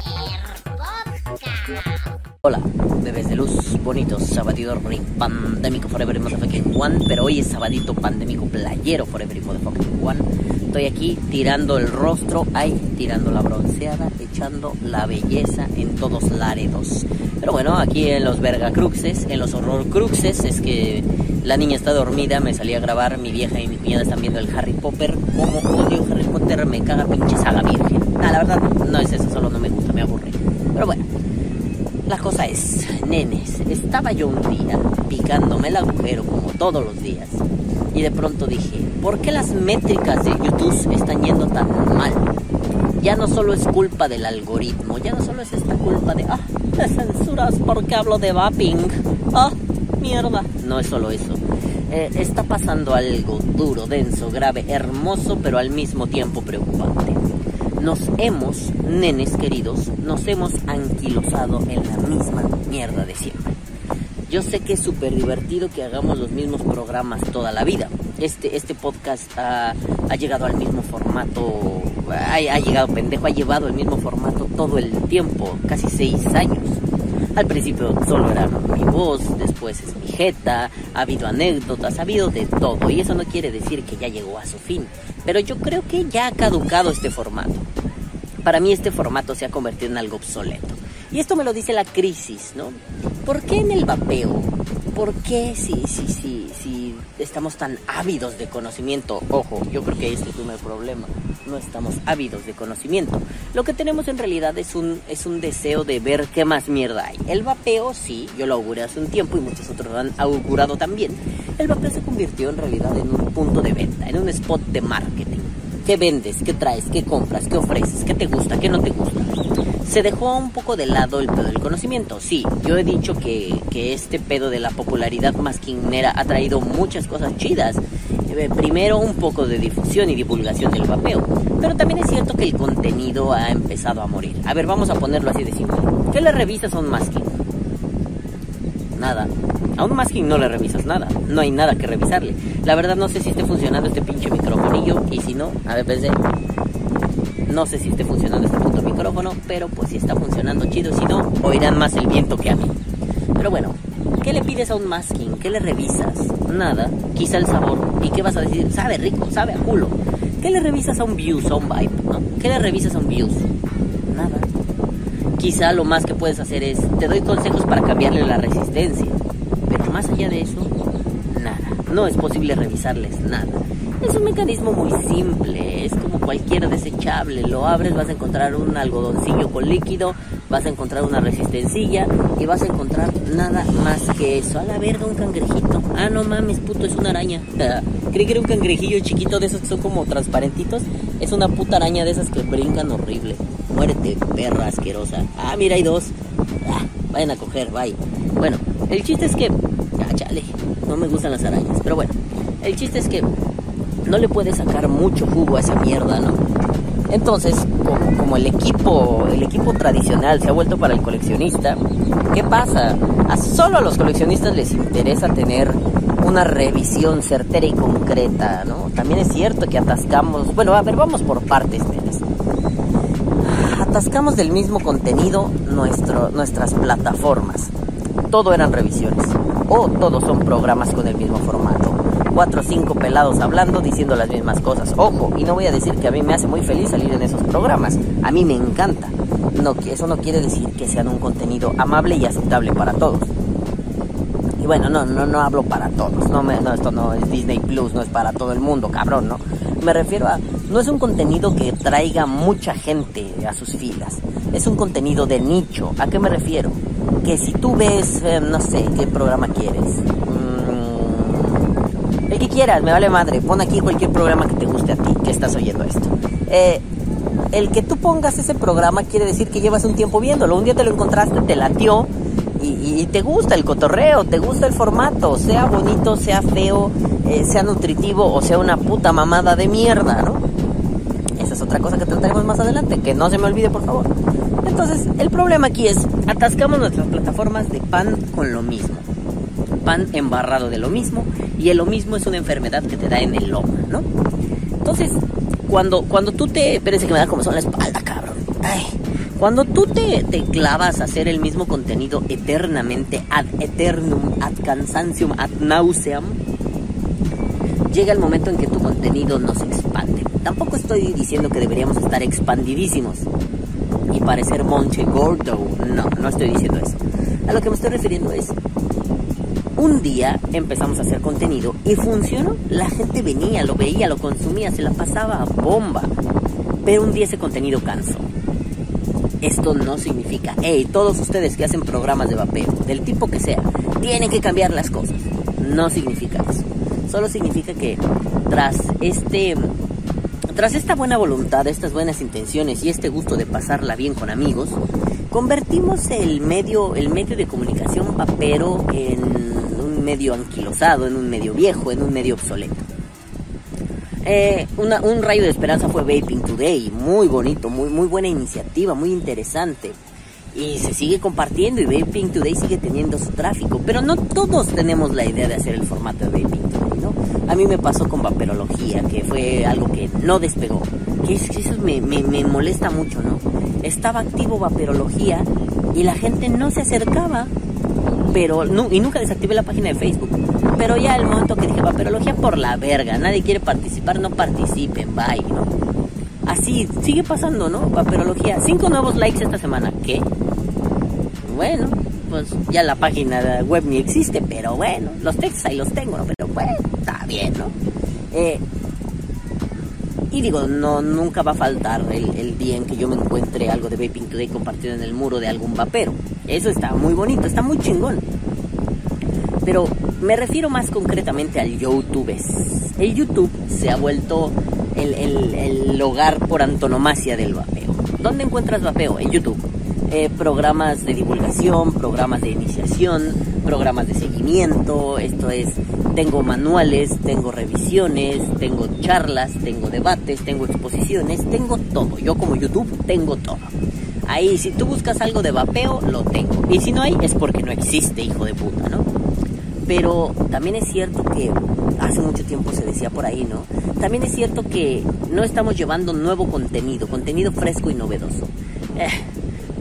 Hola, bebés de luz, bonitos, sabadidor pandémico forever motherfucking one, pero hoy es sabadito pandémico playero forever motherfucking one. Estoy aquí tirando el rostro, ahí tirando la bronceada, echando la belleza en todos laredos. Pero bueno, aquí en los vergacruxes, en los horror cruxes, es que la niña está dormida, me salí a grabar, mi vieja y mi cuñada están viendo el Harry Potter. Como odio Harry Potter, me caga pinche saga virgen. Ah, la verdad, no es eso, solo no me gusta, me aburre. Pero bueno, la cosa es, nenes, estaba yo un día picándome el agujero como todos los días y de pronto dije, ¿por qué las métricas de YouTube están yendo tan mal? Ya no solo es culpa del algoritmo, ya no solo es esta culpa de, ah, te censuras porque hablo de vaping, ah, mierda. No es solo eso. Eh, está pasando algo duro, denso, grave, hermoso, pero al mismo tiempo preocupante nos hemos, nenes queridos, nos hemos anquilosado en la misma mierda de siempre. Yo sé que es súper divertido que hagamos los mismos programas toda la vida. Este, este podcast ha, llegado al mismo formato, ha, ha llegado pendejo, ha llevado el mismo formato todo el tiempo, casi seis años. Al principio solo era mi voz, después es mi jeta, ha habido anécdotas, ha habido de todo. Y eso no quiere decir que ya llegó a su fin. Pero yo creo que ya ha caducado este formato. Para mí este formato se ha convertido en algo obsoleto. Y esto me lo dice la crisis, ¿no? ¿Por qué en el vapeo? ¿Por qué si, si, si, si estamos tan ávidos de conocimiento? Ojo, yo creo que este es el primer problema. No estamos ávidos de conocimiento. Lo que tenemos en realidad es un, es un deseo de ver qué más mierda hay. El vapeo, sí, yo lo auguré hace un tiempo y muchos otros lo han augurado también. El vapeo se convirtió en realidad en un punto de venta, en un spot de marketing. ¿Qué vendes? ¿Qué traes? ¿Qué compras? ¿Qué ofreces? ¿Qué te gusta? ¿Qué no te gusta? Se dejó un poco de lado el pedo del conocimiento. Sí, yo he dicho que, que este pedo de la popularidad masquinera ha traído muchas cosas chidas. Eh, primero, un poco de difusión y divulgación del vapeo. Pero también es cierto que el contenido ha empezado a morir. A ver, vamos a ponerlo así de simple. ¿Qué le revisas a un masking? Nada. A un masking no le revisas nada. No hay nada que revisarle. La verdad no sé si esté funcionando este pinche microfonillo. Y si no, a ver, pensé. No sé si esté funcionando este puto micrófono. Pero pues si está funcionando chido. Si no, oirán más el viento que a mí. Pero bueno, ¿qué le pides a un masking? ¿Qué le revisas? Nada. Quizá el sabor. ¿Y qué vas a decir? Sabe rico, sabe a culo. ¿Qué le revisas a un views, a un vibe? ¿Qué le revisas a un views? Nada. Quizá lo más que puedes hacer es, te doy consejos para cambiarle la resistencia. Más allá de eso, nada. No es posible revisarles nada. Es un mecanismo muy simple, es como cualquier desechable. Lo abres, vas a encontrar un algodoncillo con líquido, vas a encontrar una resistencilla y vas a encontrar nada más que eso. A la verga, un cangrejito. Ah, no mames, puto, es una araña. Creí que era un cangrejillo chiquito de esos que son como transparentitos. Es una puta araña de esas que brincan horrible. Muérete, perra asquerosa. Ah, mira, hay dos. Ah, vayan a coger, bye. Bueno, el chiste es que. No me gustan las arañas. Pero bueno, el chiste es que no le puedes sacar mucho jugo a esa mierda, ¿no? Entonces, como, el equipo, el equipo tradicional se ha vuelto para el coleccionista, ¿qué pasa? A solo a los coleccionistas les interesa tener una revisión certera y concreta, ¿no? También es cierto que atascamos, bueno, a ver, vamos por partes, Atascamos del mismo contenido nuestro, nuestras plataformas. Todo eran revisiones. O todos son programas con el mismo formato cuatro o cinco pelados hablando, diciendo las mismas cosas. Ojo, y no voy a decir que a mí me hace muy feliz salir en esos programas. A mí me encanta. No, eso no quiere decir que sean un contenido amable y aceptable para todos. Y bueno, no, no, no hablo para todos. No, no, esto no es Disney Plus, no es para todo el mundo, cabrón, ¿no? Me refiero a, no es un contenido que traiga mucha gente a sus filas. Es un contenido de nicho. ¿A qué me refiero? Que si tú ves, eh, no sé, ¿qué programa quieres? El que quieras, me vale madre. Pon aquí cualquier programa que te guste a ti, que estás oyendo esto. Eh, el que tú pongas ese programa quiere decir que llevas un tiempo viéndolo. Un día te lo encontraste, te latió y, te gusta el cotorreo, te gusta el formato, sea bonito, sea feo, eh, sea nutritivo o sea una puta mamada de mierda, ¿no? Otra cosa que trataremos más adelante, que no se me olvide, por favor. Entonces, el problema aquí es, atascamos nuestras plataformas de pan con lo mismo pan embarrado de lo mismo y el lo mismo es una enfermedad que te da en el lomo, ¿no? Entonces, cuando, cuando tú te... Espérense que me da como son la espalda, cabrón. Ay. Cuando tú te, te, clavas a hacer el mismo contenido eternamente, ad eternum, ad cansancium, ad nauseam, llega el momento en que tu contenido no se expande. Tampoco estoy diciendo que deberíamos estar expandidísimos y parecer Monche Gordo. No, no estoy diciendo eso. A lo que me estoy refiriendo es un día empezamos a hacer contenido y funcionó. La gente venía, lo veía, lo consumía, se la pasaba a bomba. Pero un día ese contenido cansó. Esto no significa, hey, todos ustedes que hacen programas de vapeo, del tipo que sea, tienen que cambiar las cosas. No significa eso. Solo significa que tras este tras esta buena voluntad, estas buenas intenciones y este gusto de pasarla bien con amigos, convertimos el medio, el medio de comunicación vapero en medio anquilosado, en un medio viejo, en un medio obsoleto. Eh, un rayo de esperanza fue Vaping Today, muy bonito, muy, muy buena iniciativa, muy interesante. Y se sigue compartiendo y Vaping Today sigue teniendo su tráfico. Pero no todos tenemos la idea de hacer el formato de Vaping Today. A mí me pasó con Vaperología, que fue algo que no despegó. Que eso me, me, molesta mucho, ¿no? Estaba activo Vaperología y la gente no se acercaba pero y nunca desactivé la página de Facebook. Pero ya el momento que dije vaperología por la verga, nadie quiere participar, no participen, bye, ¿no? Así sigue pasando, ¿no? Vaperología, cinco nuevos likes esta semana, ¿qué? Bueno, pues ya la página web ni existe, pero bueno, los textos ahí los tengo, ¿no? Pero bueno, está bien, ¿no? Eh, y digo, no, nunca va a faltar el, día en que yo me encuentre algo de Vaping Today compartido en el muro de algún vapero. Eso está muy bonito, está muy chingón. Pero me refiero más concretamente al YouTube. El YouTube se ha vuelto el, el, el hogar por antonomasia del vapeo. ¿Dónde encuentras vapeo? En YouTube. Eh, programas de divulgación, programas de iniciación, programas de seguimiento, esto es, tengo manuales, tengo revisiones, tengo charlas, tengo debates, tengo exposiciones, tengo todo. Yo como YouTube tengo todo. Ahí, si tú buscas algo de vapeo, lo tengo. Y si no hay, es porque no existe, hijo de puta, ¿no? Pero también es cierto que hace mucho tiempo se decía por ahí, ¿no? También es cierto que no estamos llevando nuevo contenido, contenido fresco y novedoso. Eh,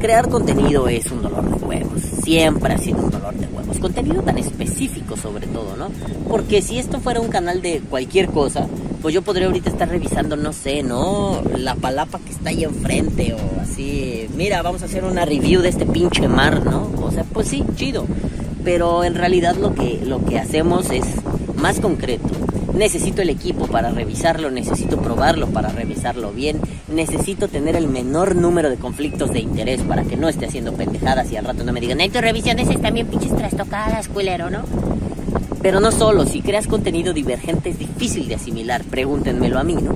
crear contenido es un dolor de huevos, siempre ha sido un dolor de huevos. Contenido tan específico sobre todo, ¿no? Porque si esto fuera un canal de cualquier cosa, pues yo podría ahorita estar revisando, no sé, ¿no? La palapa que está ahí enfrente o así, mira, vamos a hacer una review de este pinche mar, ¿no? O sea, pues sí, chido. Pero en realidad lo que, lo que hacemos es más concreto. necesito el equipo para revisarlo, necesito probarlo para revisarlo bien, necesito tener el menor número de conflictos de interés para que no esté haciendo pendejadas y al rato no me digan, en tus revisiones están bien pinches trastocadas, culero, ¿no? Pero no solo, si creas contenido divergente es difícil de asimilar, pregúntenmelo a mí, ¿no?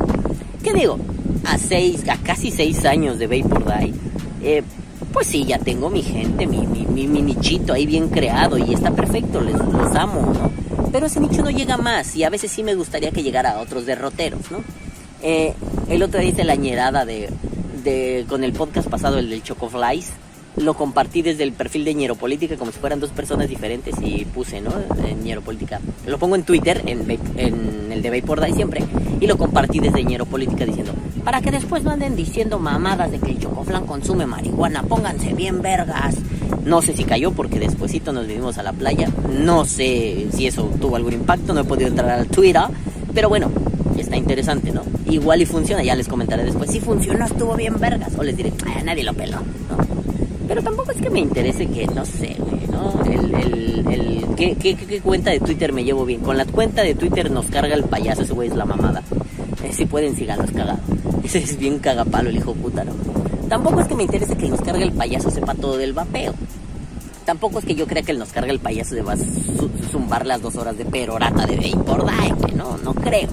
¿Qué digo? A seis, a casi seis años de Vapor Die, eh, pues sí, ya tengo mi gente, mi, mi, mi, nichito ahí bien creado y está perfecto, les, los amo, ¿no? Pero ese nicho no llega más y a veces sí me gustaría que llegara a otros derroteros, ¿no? Eh, el otro día la ñerada de, con el podcast pasado, el del Chocoflies, lo compartí desde el perfil de Ñeropolítica como si fueran dos personas diferentes y puse, ¿no? En Ñeropolítica. Lo pongo en Twitter, en, en el de Vapor Die siempre, y lo compartí desde Ñeropolítica diciendo, para que después no anden diciendo mamadas de que el Chocoflan consume marihuana, pónganse bien vergas. No sé si cayó porque despuesito nos vivimos a la playa. No sé si eso tuvo algún impacto, no he podido entrar al Twitter. Pero bueno, está interesante, ¿no? Igual y funciona, ya les comentaré después. Si funcionó, estuvo bien vergas. O les diré, nadie lo peló, ¿no? Pero tampoco es que me interese que, no sé, güey, ¿no? El, el, el ¿qué, qué, cuenta de Twitter me llevo bien? Con la cuenta de Twitter nos carga el payaso, ese güey es la mamada. Eh, si pueden, síganos cagado. Ese es bien cagapalo el hijo puta, ¿no? Tampoco es que me interese que nos cargue el payaso sepa todo del vapeo. Tampoco es que yo crea que él nos cargue el payaso de va a zumbar las dos horas de perorata de Vapor no, no creo.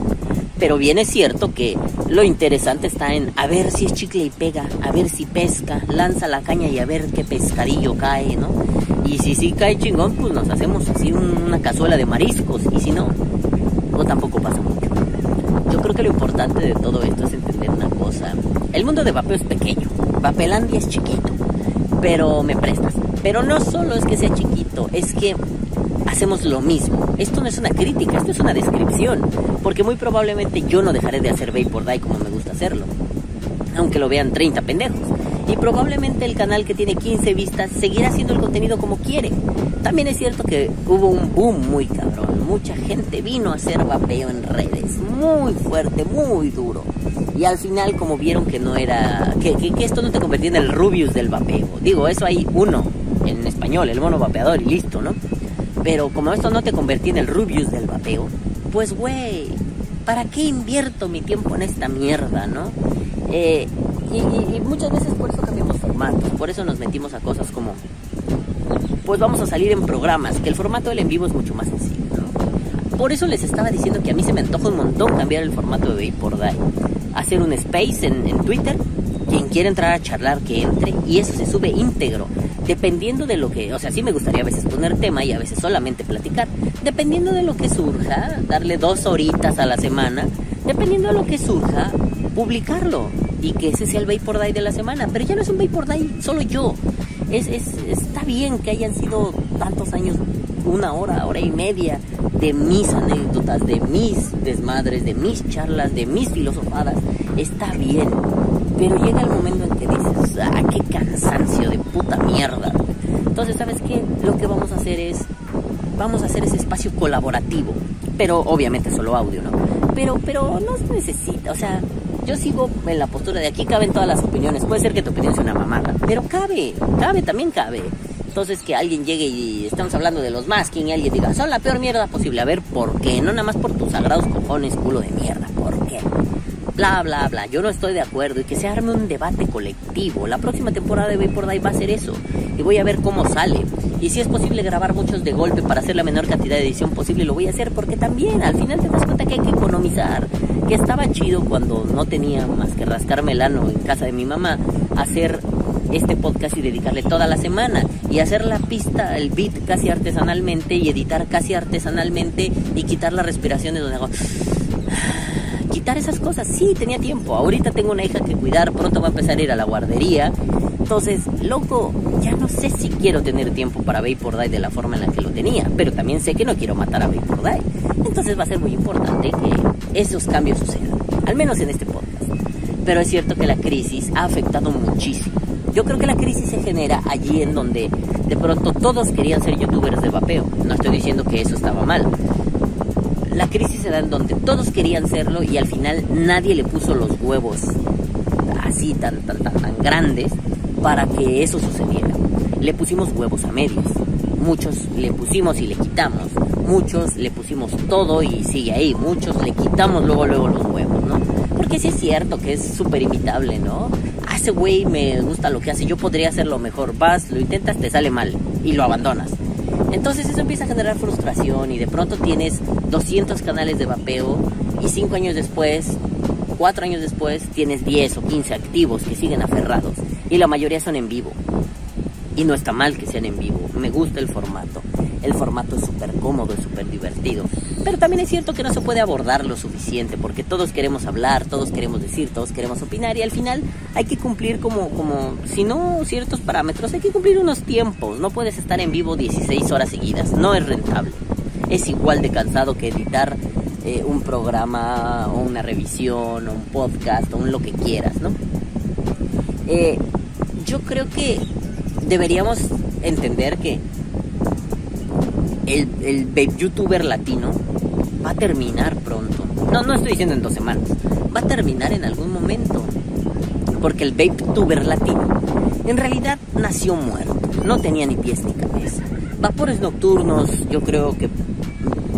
Pero bien es cierto que lo interesante está en a ver si es chicle y pega, a ver si pesca, lanza la caña y a ver qué pescadillo cae, ¿no? Y si sí cae chingón, pues nos hacemos así una cazuela de mariscos. Y si no, pues tampoco pasa mucho. Yo creo que lo importante de todo esto es entender una cosa. El mundo de vapeo es pequeño, Vapelandia es chiquito, pero me prestas. Pero no solo es que sea chiquito, es que hacemos lo mismo. Esto no es una crítica, esto es una descripción. Porque muy probablemente yo no dejaré de hacer Vapor Die como me gusta hacerlo. Aunque lo vean 30 pendejos. Y probablemente el canal que tiene 15 vistas seguirá haciendo el contenido como quiere. También es cierto que hubo un boom muy cabrón. Mucha gente vino a hacer vapeo en redes. Muy fuerte, muy duro. Y al final, como vieron que no era. Que, que, esto no te convertía en el Rubius del vapeo. Digo, eso hay uno en español, el mono vapeador y listo, ¿no? Pero como esto no te convertía en el Rubius del vapeo, pues güey, ¿para qué invierto mi tiempo en esta mierda, no? Eh, y, muchas veces por eso cambiamos formatos, por eso nos metimos a cosas como, pues vamos a salir en programas, que el formato del en vivo es mucho más sencillo, ¿no? Por eso les estaba diciendo que a mí se me antoja un montón cambiar el formato de por Die, hacer un space en, en Twitter, quien quiera entrar a charlar que entre, y eso se sube íntegro dependiendo de lo que, o sea, sí me gustaría a veces poner tema y a veces solamente platicar, dependiendo de lo que surja, darle dos horitas a la semana, dependiendo de lo que surja, publicarlo y que ese sea el Vapor Day de la semana, pero ya no es un Vapor Day solo yo, es, es, está bien que hayan sido tantos años, una hora, hora y media de mis anécdotas, de mis desmadres, de mis charlas, de mis filosofadas, está bien, pero llega el momento en que dices, ah, qué cansancio de puta mierda. Entonces, ¿sabes qué? Lo que vamos a hacer es, vamos a hacer ese espacio colaborativo, pero obviamente solo audio, ¿no? Pero, pero no se necesita, o sea, yo sigo en la postura de aquí caben todas las opiniones. Puede ser que tu opinión sea una mamada, pero cabe, cabe, también cabe. Entonces que alguien llegue y estamos hablando de los masking y alguien diga, son la peor mierda posible. A ver, ¿por qué? No nada más por tus sagrados cojones, culo de mierda. ¿Por? Bla, bla, bla. Yo no estoy de acuerdo y que se arme un debate colectivo. La próxima temporada de Vapor Die va a ser eso y voy a ver cómo sale. Y si es posible grabar muchos de golpe para hacer la menor cantidad de edición posible, lo voy a hacer porque también al final te das cuenta que hay que economizar. Que estaba chido cuando no tenía más que rascarme el ano en casa de mi mamá, hacer este podcast y dedicarle toda la semana y hacer la pista, el beat casi artesanalmente y editar casi artesanalmente y quitar la respiración de donde hago quitar esas cosas. Sí, tenía tiempo. Ahorita tengo una hija que cuidar, pronto va a empezar a ir a la guardería. Entonces, loco, ya no sé si quiero tener tiempo para Vapor Die de la forma en la que lo tenía, pero también sé que no quiero matar a Vapor Die. Entonces va a ser muy importante que esos cambios sucedan, al menos en este podcast. Pero es cierto que la crisis ha afectado muchísimo. Yo creo que la crisis se genera allí en donde de pronto todos querían ser youtubers de vapeo. No estoy diciendo que eso estaba mal, la crisis se da en donde todos querían serlo y al final nadie le puso los huevos así tan, tan, tan, tan grandes para que eso sucediera. Le pusimos huevos a medios. Muchos le pusimos y le quitamos. Muchos le pusimos todo y sigue ahí. Muchos le quitamos luego, luego los huevos, ¿no? Porque sí es cierto que es súper imitable, ¿no? A ese güey me gusta lo que hace, yo podría hacerlo mejor. Vas, lo intentas, te sale mal y lo abandonas. Entonces eso empieza a generar frustración y de pronto tienes 200 canales de vapeo y 5 años después, 4 años después, tienes 10 o 15 activos que siguen aferrados y la mayoría son en vivo. Y no está mal que sean en vivo, me gusta el formato. El formato es súper cómodo, es súper divertido. Pero también es cierto que no se puede abordar lo suficiente porque todos queremos hablar, todos queremos decir, todos queremos opinar y al final hay que cumplir como, como, si no ciertos parámetros, hay que cumplir unos tiempos. No puedes estar en vivo 16 horas seguidas, no es rentable. Es igual de cansado que editar eh, un programa o una revisión o un podcast o un lo que quieras, ¿no? Eh, yo creo que deberíamos entender que el, el vape youtuber latino va a terminar pronto. No, no estoy diciendo en dos semanas. Va a terminar en algún momento. Porque el vape tuber latino en realidad nació muerto. No tenía ni pies ni cabeza. Vapores nocturnos, yo creo que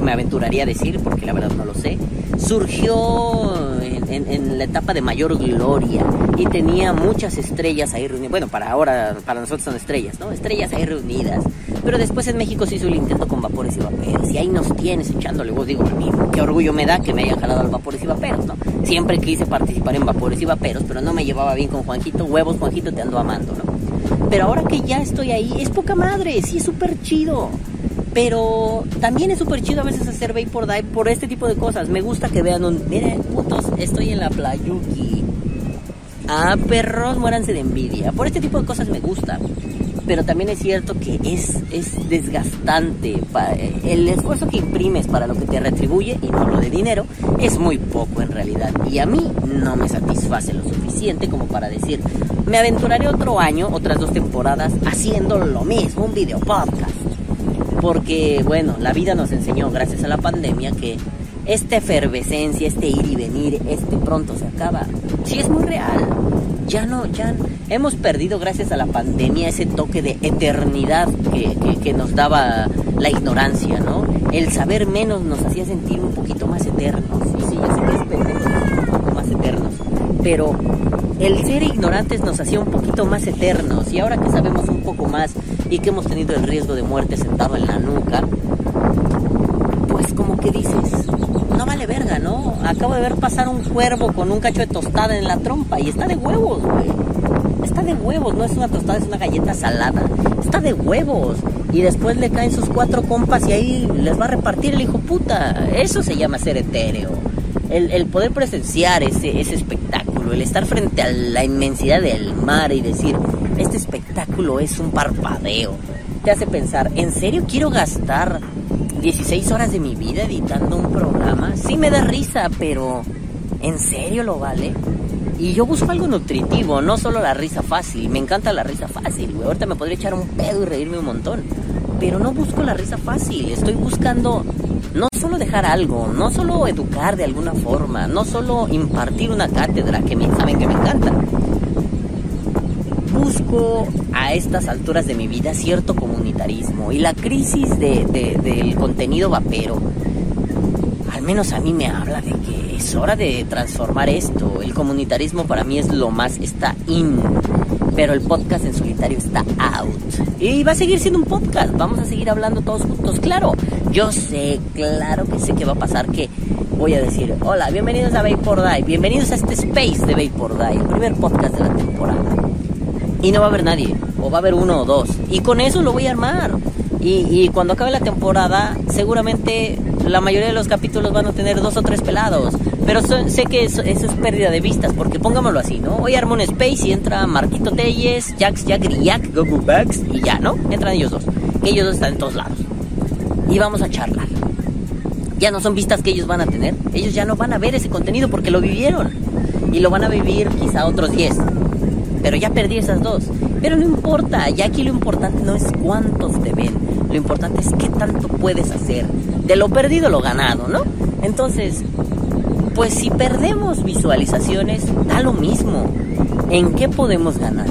me aventuraría a decir, porque la verdad no lo sé, surgió en, en, la etapa de mayor gloria y tenía muchas estrellas ahí reunidas. Bueno, para ahora, para nosotros son estrellas, ¿no? Estrellas ahí reunidas. Pero después en México se hizo el intento con vapores y vaperos. Y ahí nos tienes echándole vos, digo, a mí, qué orgullo me da que me hayan jalado al vapores y vaperos, ¿no? Siempre quise participar en vapores y vaperos, pero no me llevaba bien con Juanjito. Huevos, Juanjito, te ando amando, ¿no? Pero ahora que ya estoy ahí, es poca madre, sí es súper chido. Pero también es súper chido a veces hacer Vapor Dive por este tipo de cosas. Me gusta que vean un. Miren, putos, estoy en la playuki. Ah, perros, muéranse de envidia. Por este tipo de cosas me gusta. Pero también es cierto que es, es desgastante. El esfuerzo que imprimes para lo que te retribuye, y no lo de dinero, es muy poco en realidad. Y a mí no me satisface lo suficiente como para decir, me aventuraré otro año, otras dos temporadas, haciendo lo mismo, un video podcast porque bueno, la vida nos enseñó gracias a la pandemia que esta efervescencia, este ir y venir, este pronto se acaba. Sí es muy real. Ya no, ya hemos perdido gracias a la pandemia ese toque de eternidad que, nos daba la ignorancia, ¿no? El saber menos nos hacía sentir un poquito más eternos. Y sí, ya que un poco más eternos. Pero el ser ignorantes nos hacía un poquito más eternos. Y ahora que sabemos un poco más y que hemos tenido el riesgo de muerte sentado en la nuca, pues como que dices, no vale verga, ¿no? Acabo de ver pasar un cuervo con un cacho de tostada en la trompa y está de huevos, güey. De huevos, no es una tostada, es una galleta salada. Está de huevos. Y después le caen sus cuatro compas y ahí les va a repartir el hijo puta. Eso se llama ser etéreo. El, el poder presenciar ese, ese espectáculo, el estar frente a la inmensidad del mar y decir, este espectáculo es un parpadeo. Te hace pensar, ¿en serio quiero gastar 16 horas de mi vida editando un programa? Sí me da risa, pero ¿en serio lo vale? Y yo busco algo nutritivo, no solo la risa fácil. Me encanta la risa fácil, güey. Ahorita me podría echar un pedo y reírme un montón. Pero no busco la risa fácil. Estoy buscando no solo dejar algo, no solo educar de alguna forma, no solo impartir una cátedra que me saben que me encanta busco a estas alturas de mi vida cierto comunitarismo y la crisis de, de, del contenido vapero, menos a mí me habla de que es hora de transformar esto. El comunitarismo para mí es lo más, está in, pero el podcast en solitario está out. Y va a seguir siendo un podcast, vamos a seguir hablando todos juntos, claro. Yo sé, claro que sé que va a pasar que voy a decir, hola, bienvenidos a Vapor Die, bienvenidos a este space de Vapor Die, el primer podcast de la temporada y no va a haber nadie, o va a haber uno o dos. Y con eso lo voy a armar. Y, y, cuando acabe la temporada, seguramente la mayoría de los capítulos van a tener dos o tres pelados. Pero sé que eso, es pérdida de vistas, porque pongámoslo así, ¿no? Hoy armo un space y entra Marquito Telles, Jax, Jack, Jack, Goku Bugs y ya, ¿no? Entran ellos dos. Ellos dos están en todos lados. Y vamos a charlar. Ya no son vistas que ellos van a tener. Ellos ya no van a ver ese contenido porque lo vivieron. Y lo van a vivir quizá otros 10 pero ya perdí esas dos. Pero no importa, ya aquí lo importante no es cuántos te ven, lo importante es qué tanto puedes hacer. De lo perdido lo ganado, ¿no? Entonces, pues si perdemos visualizaciones, da lo mismo. ¿En qué podemos ganar?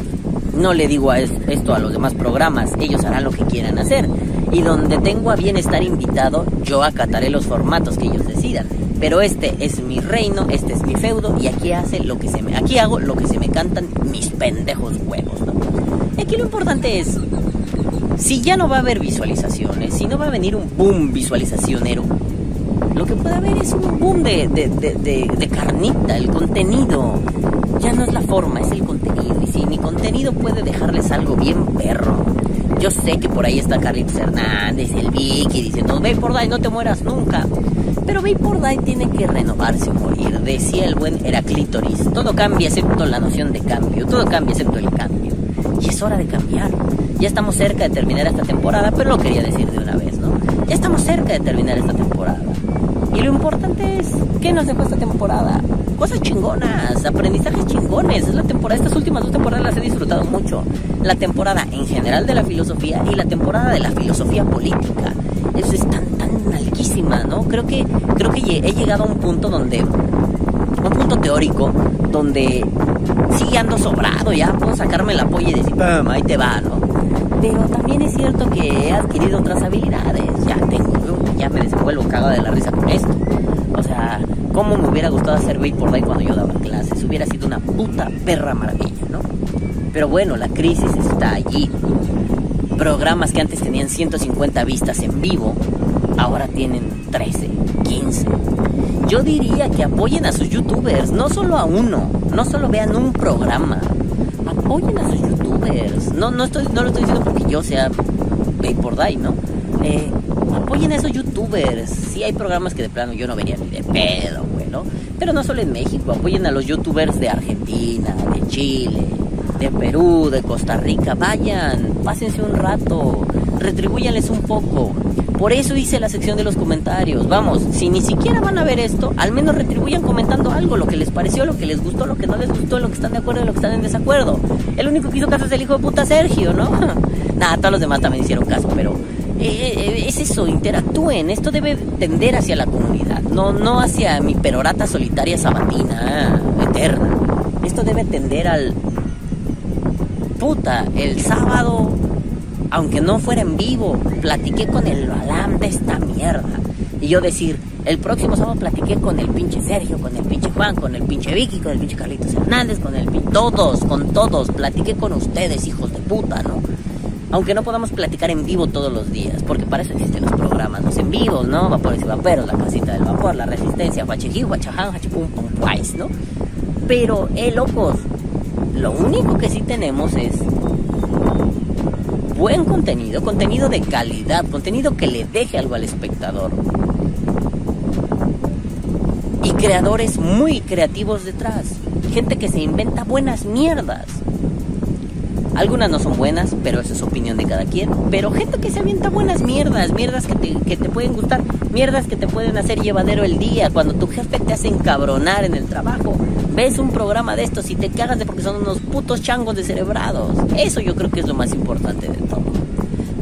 No le digo esto a los demás programas, ellos harán lo que quieran hacer. y donde tengo a bien estar invitado, yo acataré los formatos que ellos decidan. Pero este es mi reino, este es mi feudo y aquí hace lo que se me, aquí hago lo que se me cantan mis pendejos huevos, ¿no? Aquí lo importante es, si ya no va a haber visualizaciones, si no va a venir un boom visualizacionero, lo que puede haber es un boom de, de, de, carnita, el contenido. Ya no es la forma, es el contenido. Y si mi contenido puede dejarles algo bien perro, yo sé que por ahí está Carlitos Hernández, el Vicky, diciendo, ve por ahí, no te mueras nunca. Pero Bay por ahí tiene que renovarse o morir. Decía el buen Heraclítoris, todo cambia excepto la noción de cambio, todo cambia excepto el cambio. Y es hora de cambiar. Ya estamos cerca de terminar esta temporada, pero lo quería decir de una vez, ¿no? Ya estamos cerca de terminar esta temporada. Y lo importante es, ¿qué nos dejó esta temporada? Cosas chingonas, aprendizajes chingones. Es la temporada, estas últimas dos temporadas las he disfrutado mucho. La temporada en general de la filosofía y la temporada de la filosofía política. Eso es tan, tan alquísima, ¿no? Creo que, creo que he llegado a un punto donde, un punto teórico, donde sí ando sobrado, ya puedo sacarme la polla y decir, ¡pum! ahí te va, ¿no? Pero también es cierto que he adquirido otras habilidades, ya tengo, ya me desenvuelvo cagado de la risa con esto. O sea, ¿cómo me hubiera gustado hacer Bay por Day cuando yo daba clases? Hubiera sido una puta perra maravilla, ¿no? Pero bueno, la crisis está allí. Programas que antes tenían 150 vistas en vivo, ahora tienen 13, 15. Yo diría que apoyen a sus youtubers, no solo a uno, no solo vean un programa, apoyen a sus youtubers. No, no, estoy, no lo estoy diciendo porque yo sea Bay por Day, ¿no? Eh, apoyen a esos youtubers. Sí hay programas que de plano yo no vería ni de pedo, güey, ¿no? Pero no solo en México, apoyen a los youtubers de Argentina, de Chile, de Perú, de Costa Rica. Vayan, pásense un rato, retribúyanles un poco. Por eso hice la sección de los comentarios. Vamos, si ni siquiera van a ver esto, al menos retribuyan comentando algo, lo que les pareció, lo que les gustó, lo que no les gustó, lo que están de acuerdo y lo que están en desacuerdo. El único que hizo caso es el hijo de puta Sergio, ¿no? Nada, todos los demás también hicieron caso, pero eh, es eso, interactúen. Esto debe tender hacia la comunidad, no, no hacia mi perorata solitaria sabatina, eterna. Esto debe tender al... Puta, el sábado, aunque no fuera en vivo, platiqué con el Balam de esta mierda. Y yo decir, el próximo sábado platiqué con el pinche Sergio, con el pinche Juan, con el pinche Vicky, con el pinche Carlitos Hernández, con el pinche... Todos, con todos, platiqué con ustedes, hijos de puta, ¿no? aunque no podamos platicar en vivo todos los días, porque para eso existen los programas, los en vivos, ¿no? Vapores y vaperos, la casita del vapor, la resistencia, huachejí, huachaján, hachipum, pum, ¿no? Pero, eh, locos, lo único que sí tenemos es buen contenido, contenido de calidad, contenido que le deje algo al espectador. Y creadores muy creativos detrás, gente que se inventa buenas mierdas. Algunas no son buenas, pero esa es opinión de cada quien. Pero gente que se avienta buenas mierdas, mierdas que te, que te pueden gustar, mierdas que te pueden hacer llevadero el día. Cuando tu jefe te hace encabronar en el trabajo, ves un programa de estos y te cagas de porque son unos putos changos descerebrados. Eso yo creo que es lo más importante de todo.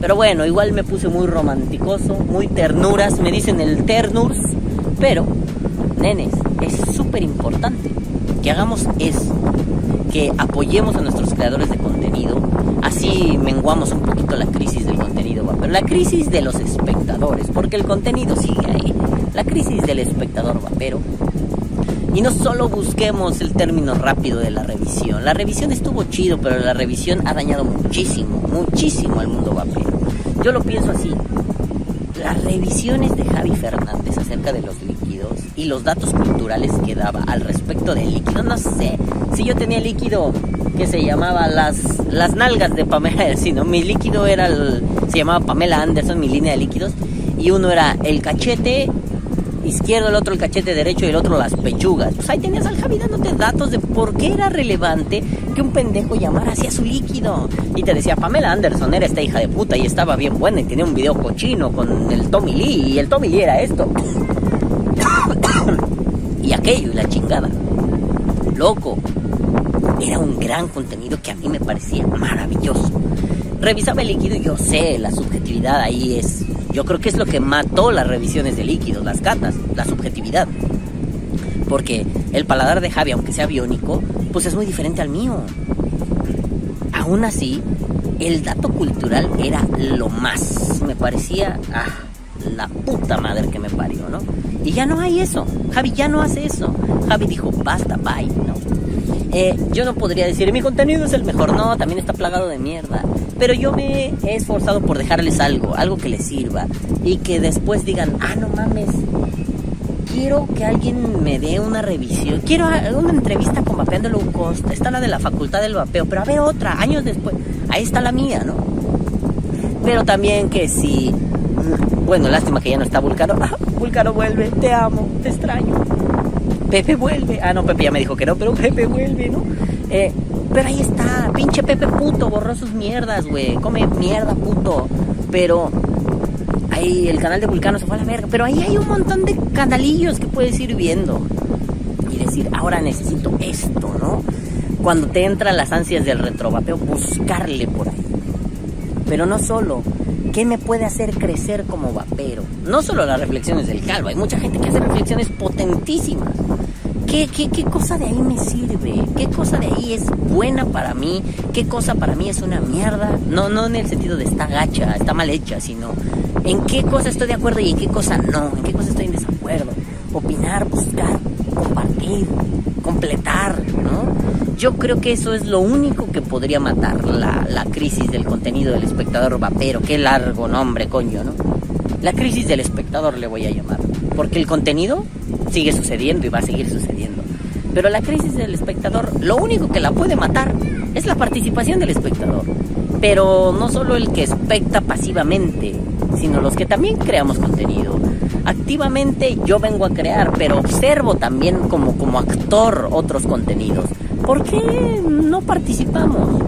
Pero bueno, igual me puse muy romanticoso, muy ternuras, me dicen el ternurs. Pero, nenes, es súper importante que hagamos eso que apoyemos a nuestros creadores de contenido. Así menguamos un poquito la crisis del contenido, pero la crisis de los espectadores, porque el contenido sigue ahí. La crisis del espectador vapero. Y no solo busquemos el término rápido de la revisión. La revisión estuvo chido, pero la revisión ha dañado muchísimo, muchísimo al mundo vapero. Yo lo pienso así. Las revisiones de Javi Fernández acerca de los líquidos y los datos culturales que daba al respecto del líquido, no sé, si yo tenía líquido que se llamaba las, las nalgas de Pamela, sino mi líquido era el, se llamaba Pamela Anderson, mi línea de líquidos, y uno era el cachete izquierdo, el otro el cachete derecho y el otro las pechugas. Pues ahí tenías al Javi dándote datos de por qué era relevante que un pendejo llamara hacia su líquido. Y te decía, Pamela Anderson era esta hija de puta y estaba bien buena y tenía un video cochino con el Tommy Lee y el Tommy Lee era esto. y aquello y la chingada. Loco, era un gran contenido que a mí me parecía maravilloso. Revisaba el líquido y yo sé, la subjetividad ahí es, yo creo que es lo que mató las revisiones de líquidos, las catas, la subjetividad. Porque el paladar de Javi, aunque sea biónico, pues es muy diferente al mío. Aún así, el dato cultural era lo más. Me parecía, ah, la puta madre que me parió, ¿no? Y ya no hay eso. Javi ya no hace eso. Javi dijo, basta, bye, ¿no? Eh, yo no podría decir, mi contenido es el mejor, no, también está plagado de mierda. Pero yo me he esforzado por dejarles algo, algo que les sirva. Y que después digan, ah, no mames, quiero que alguien me dé una revisión. Quiero una entrevista con Vapeando Low Cost. Está la de la Facultad del Vapeo, pero a ver otra, años después. Ahí está la mía, ¿no? Pero también que si... Bueno, lástima que ya no está Vulcano. Ah, Vulcano vuelve, te amo, te extraño. Pepe vuelve. Ah, no, Pepe ya me dijo que no, pero Pepe vuelve, ¿no? Eh, pero ahí está, pinche Pepe puto, borró sus mierdas, güey. Come mierda, puto. Pero ahí el canal de Vulcano se fue a la verga. Pero ahí hay un montón de canalillos que puedes ir viendo. Y decir, ahora necesito esto, ¿no? Cuando te entran las ansias del retrovapeo, buscarle por ahí. Pero no solo, ¿qué me puede hacer crecer como vapero? No solo las reflexiones del calvo, hay mucha gente que hace reflexiones potentísimas. ¿Qué, qué, qué cosa de ahí me sirve? ¿Qué cosa de ahí es buena para mí? ¿Qué cosa para mí es una mierda? No, no en el sentido de está gacha, está mal hecha, sino en qué cosa estoy de acuerdo y en qué cosa no, en qué cosa estoy en desacuerdo. Opinar, buscar, compartir, completar, ¿no? Yo creo que eso es lo único que podría matar la, la crisis del contenido del espectador vapero. Qué largo nombre, coño, ¿no? La crisis del espectador le voy a llamar. Porque el contenido sigue sucediendo y va a seguir sucediendo. Pero la crisis del espectador, lo único que la puede matar es la participación del espectador. Pero no solo el que especta pasivamente, sino los que también creamos contenido. Activamente yo vengo a crear, pero observo también como, como actor otros contenidos. ¿Por qué no participamos?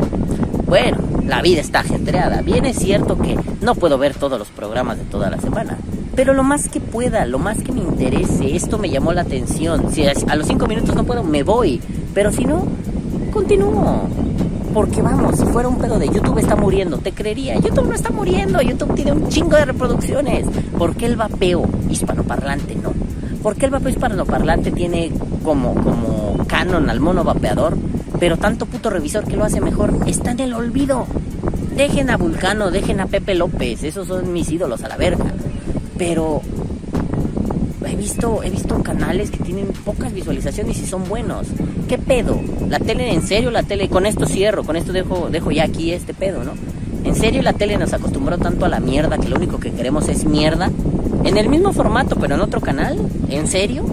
Bueno, la vida está ajetreada. Bien es cierto que no puedo ver todos los programas de toda la semana. Pero lo más que pueda, lo más que me interese, esto me llamó la atención. Si a los cinco minutos no puedo, me voy. Pero si no, continúo. Porque vamos, si fuera un pedo de YouTube está muriendo, te creería. YouTube no está muriendo, YouTube tiene un chingo de reproducciones. ¿Por qué el vapeo hispanoparlante no? ¿Por qué el vapeo hispanoparlante tiene como, como canon al mono vapeador? Pero tanto puto revisor que lo hace mejor está en el olvido. Dejen a Vulcano, dejen a Pepe López, esos son mis ídolos a la verga. Pero he visto, he visto canales que tienen pocas visualizaciones y son buenos. ¿Qué pedo? La tele, en serio, la tele, con esto cierro, con esto dejo, dejo ya aquí este pedo, ¿no? En serio, la tele nos acostumbró tanto a la mierda que lo único que queremos es mierda. En el mismo formato, pero en otro canal. ¿En serio?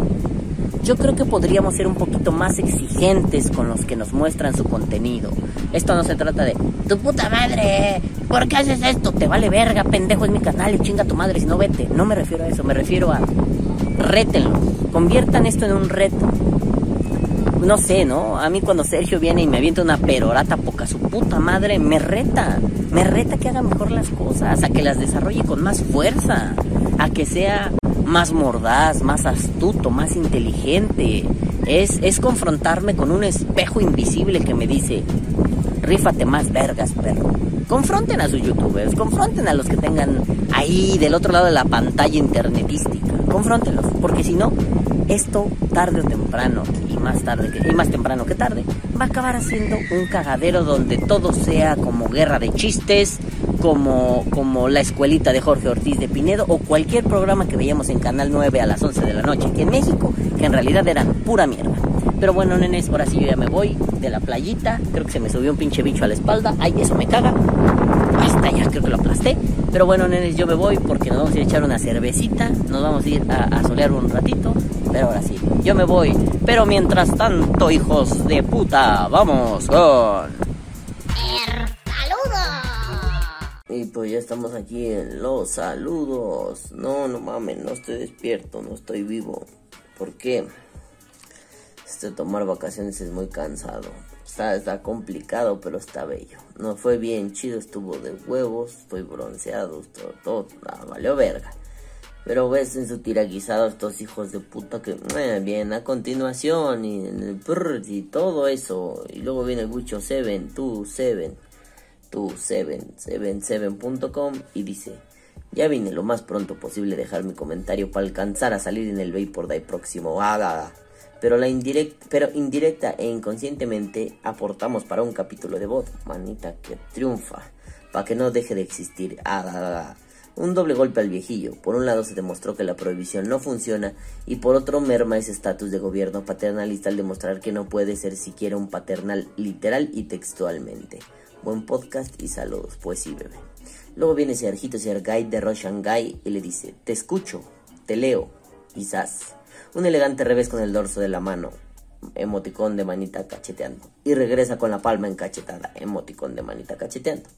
Yo creo que podríamos ser un poquito más exigentes con los que nos muestran su contenido. Esto no se trata de, tu puta madre, ¿por qué haces esto? Te vale verga, pendejo, es mi canal y chinga tu madre si no vete. No me refiero a eso, me refiero a rétenlo, conviertan esto en un reto. No sé, ¿no? A mí cuando Sergio viene y me avienta una perorata poca su puta madre, me reta, me reta que haga mejor las cosas, a que las desarrolle con más fuerza, a que sea más mordaz, más astuto, más inteligente. Es, es confrontarme con un espejo invisible que me dice, rífate más vergas, perro. Confronten a sus youtubers, confronten a los que tengan ahí del otro lado de la pantalla internetística. Confrontenlos, porque si no, esto tarde o temprano, y más tarde que, y más temprano que tarde, va a acabar haciendo un cagadero donde todo sea como guerra de chistes, como, como la escuelita de Jorge Ortiz de Pinedo o cualquier programa que veíamos en Canal 9 a las 11 de la noche aquí en México, que en realidad era pura mierda. Pero bueno, nenes, ahora sí yo ya me voy de la playita. Creo que se me subió un pinche bicho a la espalda. Ay, eso me caga. Hasta ya creo que lo aplasté. Pero bueno, nenes, yo me voy porque nos vamos a ir a echar una cervecita. Nos vamos a ir a, a solear un ratito. Pero ahora sí, yo me voy. Pero mientras tanto, hijos de puta, vamos con... estamos aquí en los saludos. No, no mames, no estoy despierto, no estoy vivo. ¿Por qué? Este tomar vacaciones es muy cansado. Está, está complicado, pero está bello. No fue bien chido, estuvo de huevos, estoy bronceado, todo, todo, valió verga. Pero ves en su tira guisado estos hijos de puta que eh, bien a continuación y, y todo eso. Y luego viene el Gucho Seven, tú Seven. 277.com y dice, ya vine lo más pronto posible dejar mi comentario para alcanzar a salir en el Vapor Day próximo. Ah, Haga. Pero, la indirecta, pero indirecta e inconscientemente aportamos para un capítulo de voz, manita que triunfa, para que no deje de existir. Ah, Haga. Un doble golpe al viejillo. Por un lado se demostró que la prohibición no funciona y por otro merma ese estatus de gobierno paternalista al demostrar que no puede ser siquiera un paternal literal y textualmente. Buen podcast y saludos, pues sí, bebé. Luego viene Sergito Sergay de Roshangai y le dice, te escucho, te leo, quizás. Un elegante revés con el dorso de la mano, emoticón de manita cacheteando. Y regresa con la palma encachetada, emoticón de manita cacheteando.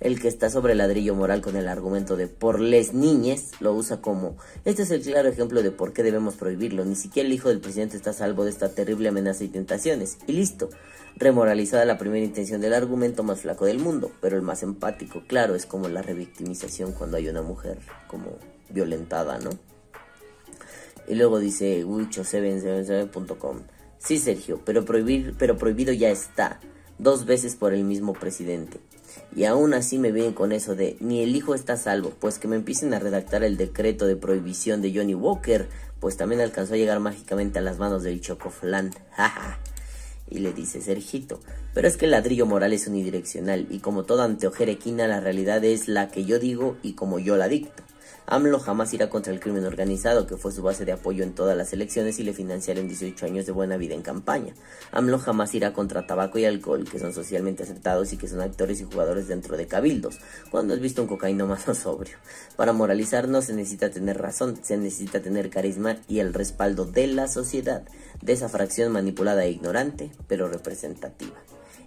El que está sobre ladrillo moral con el argumento de por les niñes lo usa como este es el claro ejemplo de por qué debemos prohibirlo. Ni siquiera el hijo del presidente está salvo de esta terrible amenaza y tentaciones. Y listo. Remoralizada la primera intención del argumento más flaco del mundo, pero el más empático, claro, es como la revictimización cuando hay una mujer como violentada, ¿no? Y luego dice wicho777.com. Sí, Sergio, pero prohibir, pero prohibido ya está, dos veces por el mismo presidente. Y aún así me vienen con eso de ni el hijo está salvo, pues que me empiecen a redactar el decreto de prohibición de Johnny Walker, pues también alcanzó a llegar mágicamente a las manos del Chocoflan. Jaja. y le dice Sergito, pero es que el ladrillo moral es unidireccional y como toda anteojerequina la realidad es la que yo digo y como yo la dicto. AMLO jamás irá contra el crimen organizado, que fue su base de apoyo en todas las elecciones y le financiaron 18 años de buena vida en campaña. AMLO jamás irá contra tabaco y alcohol, que son socialmente aceptados y que son actores y jugadores dentro de cabildos. cuando has visto un cocaíno más sobrio? Para moralizar no se necesita tener razón, se necesita tener carisma y el respaldo de la sociedad, de esa fracción manipulada e ignorante, pero representativa.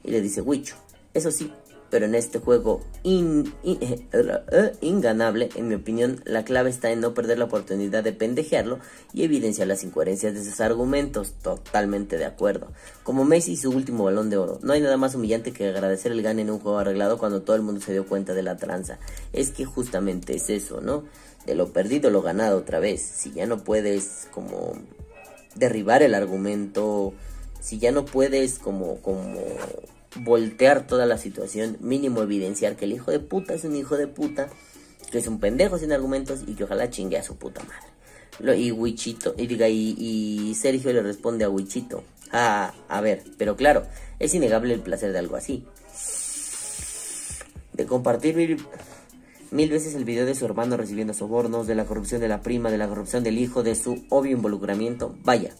Y le dice Huicho, eso sí, pero en este juego eh, eh, inganable, en mi opinión, la clave está en no perder la oportunidad de pendejearlo y evidenciar las incoherencias de sus argumentos. Totalmente de acuerdo. Como Messi y su último balón de oro, no hay nada más humillante que agradecer el gane en un juego arreglado cuando todo el mundo se dio cuenta de la tranza. Es que justamente es eso, ¿no? De lo perdido lo ganado otra vez. Si ya no puedes como derribar el argumento, si ya no puedes como como voltear toda la situación, mínimo evidenciar que el hijo de puta es un hijo de puta, que es un pendejo sin argumentos y que ojalá chingue a su puta madre. y Wichito, y diga, y, Sergio le responde a Wichito, ah, a ver, pero claro, es innegable el placer de algo así. De compartir mil, mil veces el video de su hermano recibiendo sobornos, de la corrupción de la prima, de la corrupción del hijo, de su obvio involucramiento, vaya,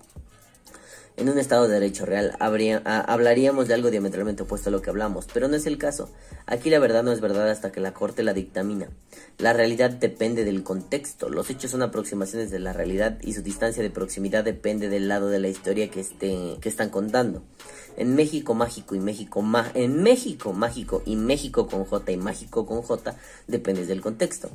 en un Estado de Derecho real hablaríamos de algo diametralmente opuesto a lo que hablamos, pero no es el caso. Aquí la verdad no es verdad hasta que la Corte la dictamina. La realidad depende del contexto, los hechos son aproximaciones de la realidad y su distancia de proximidad depende del lado de la historia que, esté, que están contando. En México mágico y México en México mágico y México con J y mágico con J depende del contexto.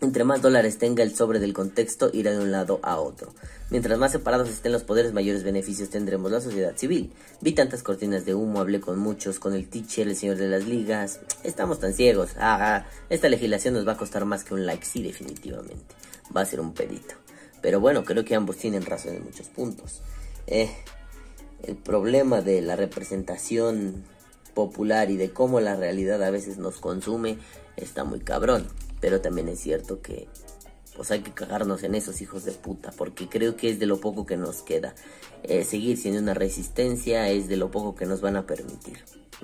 Entre más dólares tenga el sobre del contexto, irá de un lado a otro. Mientras más separados estén los poderes, mayores beneficios tendremos la sociedad civil. Vi tantas cortinas de humo, hablé con muchos, con el teacher, el señor de las ligas. Estamos tan ciegos. Ah, esta legislación nos va a costar más que un like, sí, definitivamente. Va a ser un pedito. Pero bueno, creo que ambos tienen razón en muchos puntos. Eh, el problema de la representación popular y de cómo la realidad a veces nos consume está muy cabrón. Pero también es cierto que pues hay que cagarnos en esos hijos de puta, porque creo que es de lo poco que nos queda. Eh, seguir siendo una resistencia es de lo poco que nos van a permitir.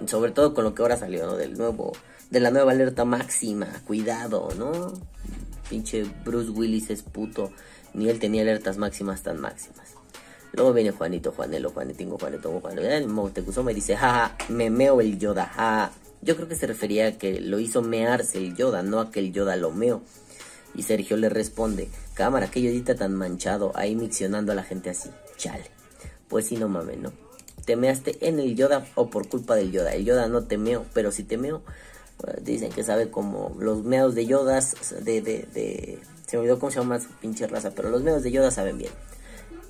Sobre todo con lo que ahora salió, ¿no? Del nuevo, de la nueva alerta máxima, cuidado, ¿no? Pinche Bruce Willis es puto, ni él tenía alertas máximas tan máximas. Luego viene Juanito, Juanelo, Juanetingo, Juanito, Juanelo. El me dice, jaja, me meo el Yoda, jaja. Yo creo que se refería a que lo hizo mearse el Yoda, no a que el Yoda lo meó. Y Sergio le responde, cámara, qué Yodita tan manchado, ahí miccionando a la gente así. Chale. Pues sí, no mames, ¿no? Te measte en el Yoda o por culpa del Yoda. El Yoda no te meo, pero si te meo, pues, dicen que sabe como los meados de Yodas, de, de, de... Se me olvidó cómo se llama su pinche raza, pero los meados de Yoda saben bien.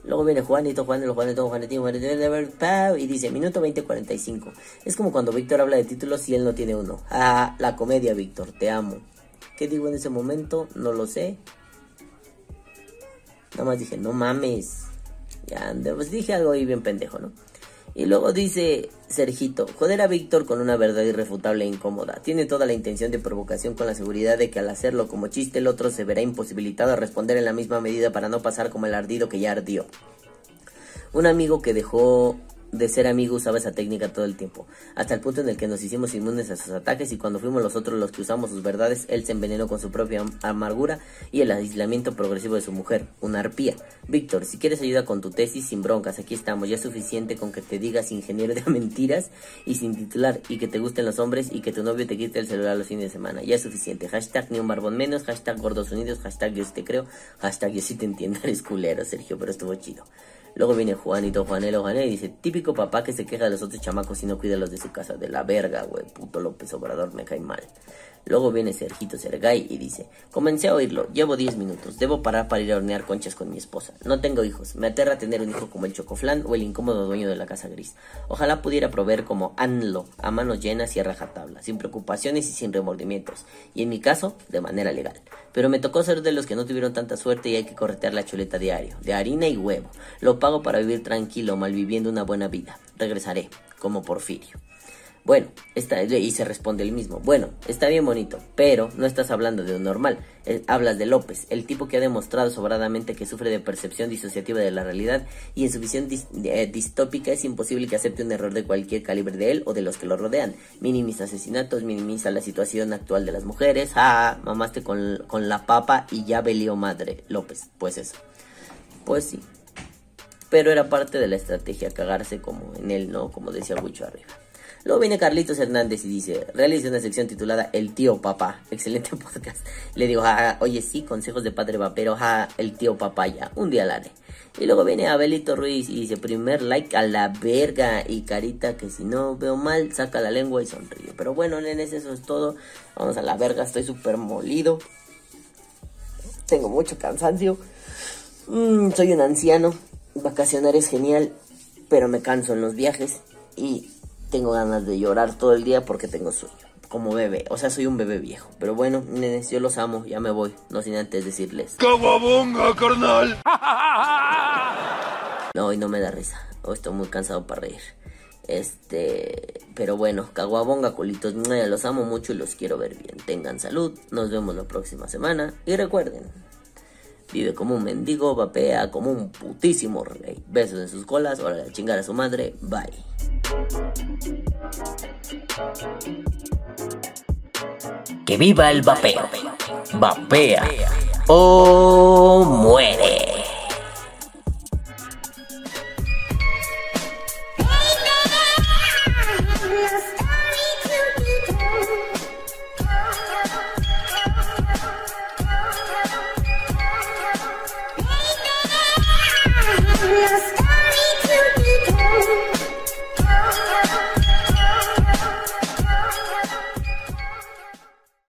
Luego viene Juanito, Juanito, Juanito, Juanito, Juanito, y dice, minuto 20.45. Es como cuando Víctor habla de títulos y él no tiene uno. Ah, la comedia, Víctor, te amo. ¿Qué digo en ese momento? No lo sé. Nada más dije, no mames. Ya, pues dije algo ahí bien pendejo, ¿no? Y luego dice Sergito, joder a Víctor con una verdad irrefutable e incómoda. Tiene toda la intención de provocación con la seguridad de que al hacerlo como chiste el otro se verá imposibilitado a responder en la misma medida para no pasar como el ardido que ya ardió. Un amigo que dejó de ser amigo usaba esa técnica todo el tiempo, hasta el punto en el que nos hicimos inmunes a sus ataques y cuando fuimos los otros los que usamos sus verdades, él se envenenó con su propia amargura y el aislamiento progresivo de su mujer, una arpía. Víctor, si quieres ayuda con tu tesis, sin broncas, aquí estamos, ya es suficiente con que te digas ingeniero de mentiras y sin titular y que te gusten los hombres y que tu novio te quite el celular los fines de semana, ya es suficiente. Hashtag ni un barbón menos, hashtag gordos unidos, hashtag yo sí te creo, hashtag yo sí te entiendo, eres culero, Sergio, pero estuvo chido. Luego viene Juanito, Juanelo, Juanelo y dice, típico papá que se queja de los otros chamacos y no cuida los de su casa. De la verga, güey, puto López Obrador, me cae mal. Luego viene Sergito Sergay y dice, comencé a oírlo, llevo 10 minutos, debo parar para ir a hornear conchas con mi esposa. No tengo hijos, me aterra tener un hijo como el Chocoflán o el incómodo dueño de la casa gris. Ojalá pudiera proveer como Anlo, a manos llenas y a rajatabla, sin preocupaciones y sin remordimientos, y en mi caso, de manera legal. Pero me tocó ser de los que no tuvieron tanta suerte y hay que corretear la chuleta diario, de harina y huevo. Lo pago para vivir tranquilo, malviviendo una buena vida. Regresaré, como Porfirio. Bueno, está, y se responde el mismo. Bueno, está bien bonito, pero no estás hablando de un normal. Eh, hablas de López, el tipo que ha demostrado sobradamente que sufre de percepción disociativa de la realidad y en su visión eh, distópica es imposible que acepte un error de cualquier calibre de él o de los que lo rodean. Minimiza asesinatos, minimiza la situación actual de las mujeres. Ah, mamaste con, con la papa y ya velió madre. López, pues eso. Pues sí. Pero era parte de la estrategia cagarse como en él, ¿no? Como decía mucho arriba. Luego viene Carlitos Hernández y dice, realiza una sección titulada El tío papá. Excelente podcast. Le digo, ah, oye, sí, consejos de padre vapero, ja, el tío papaya. Un día la haré. Y luego viene Abelito Ruiz y dice, primer like a la verga. Y carita que si no veo mal, saca la lengua y sonríe. Pero bueno, nenes, eso es todo. Vamos a la verga, estoy súper molido. Tengo mucho cansancio. Mm, soy un anciano. Vacacionar es genial, pero me canso en los viajes. Y tengo ganas de llorar todo el día porque tengo sueño. Como bebé, o sea, soy un bebé viejo. Pero bueno, nenes, yo los amo, ya me voy. No sin antes decirles. ¡Caguabonga, carnal! No, hoy no me da risa. Hoy estoy muy cansado para reír. Este, pero bueno, caguabonga, culitos. Los amo mucho y los quiero ver bien. Tengan salud. Nos vemos la próxima semana. Y recuerden, vive como un mendigo, vapea como un putísimo rey. Besos en sus colas, hora de chingar a su madre. Bye. Que viva el vapeo. Vapea o muere.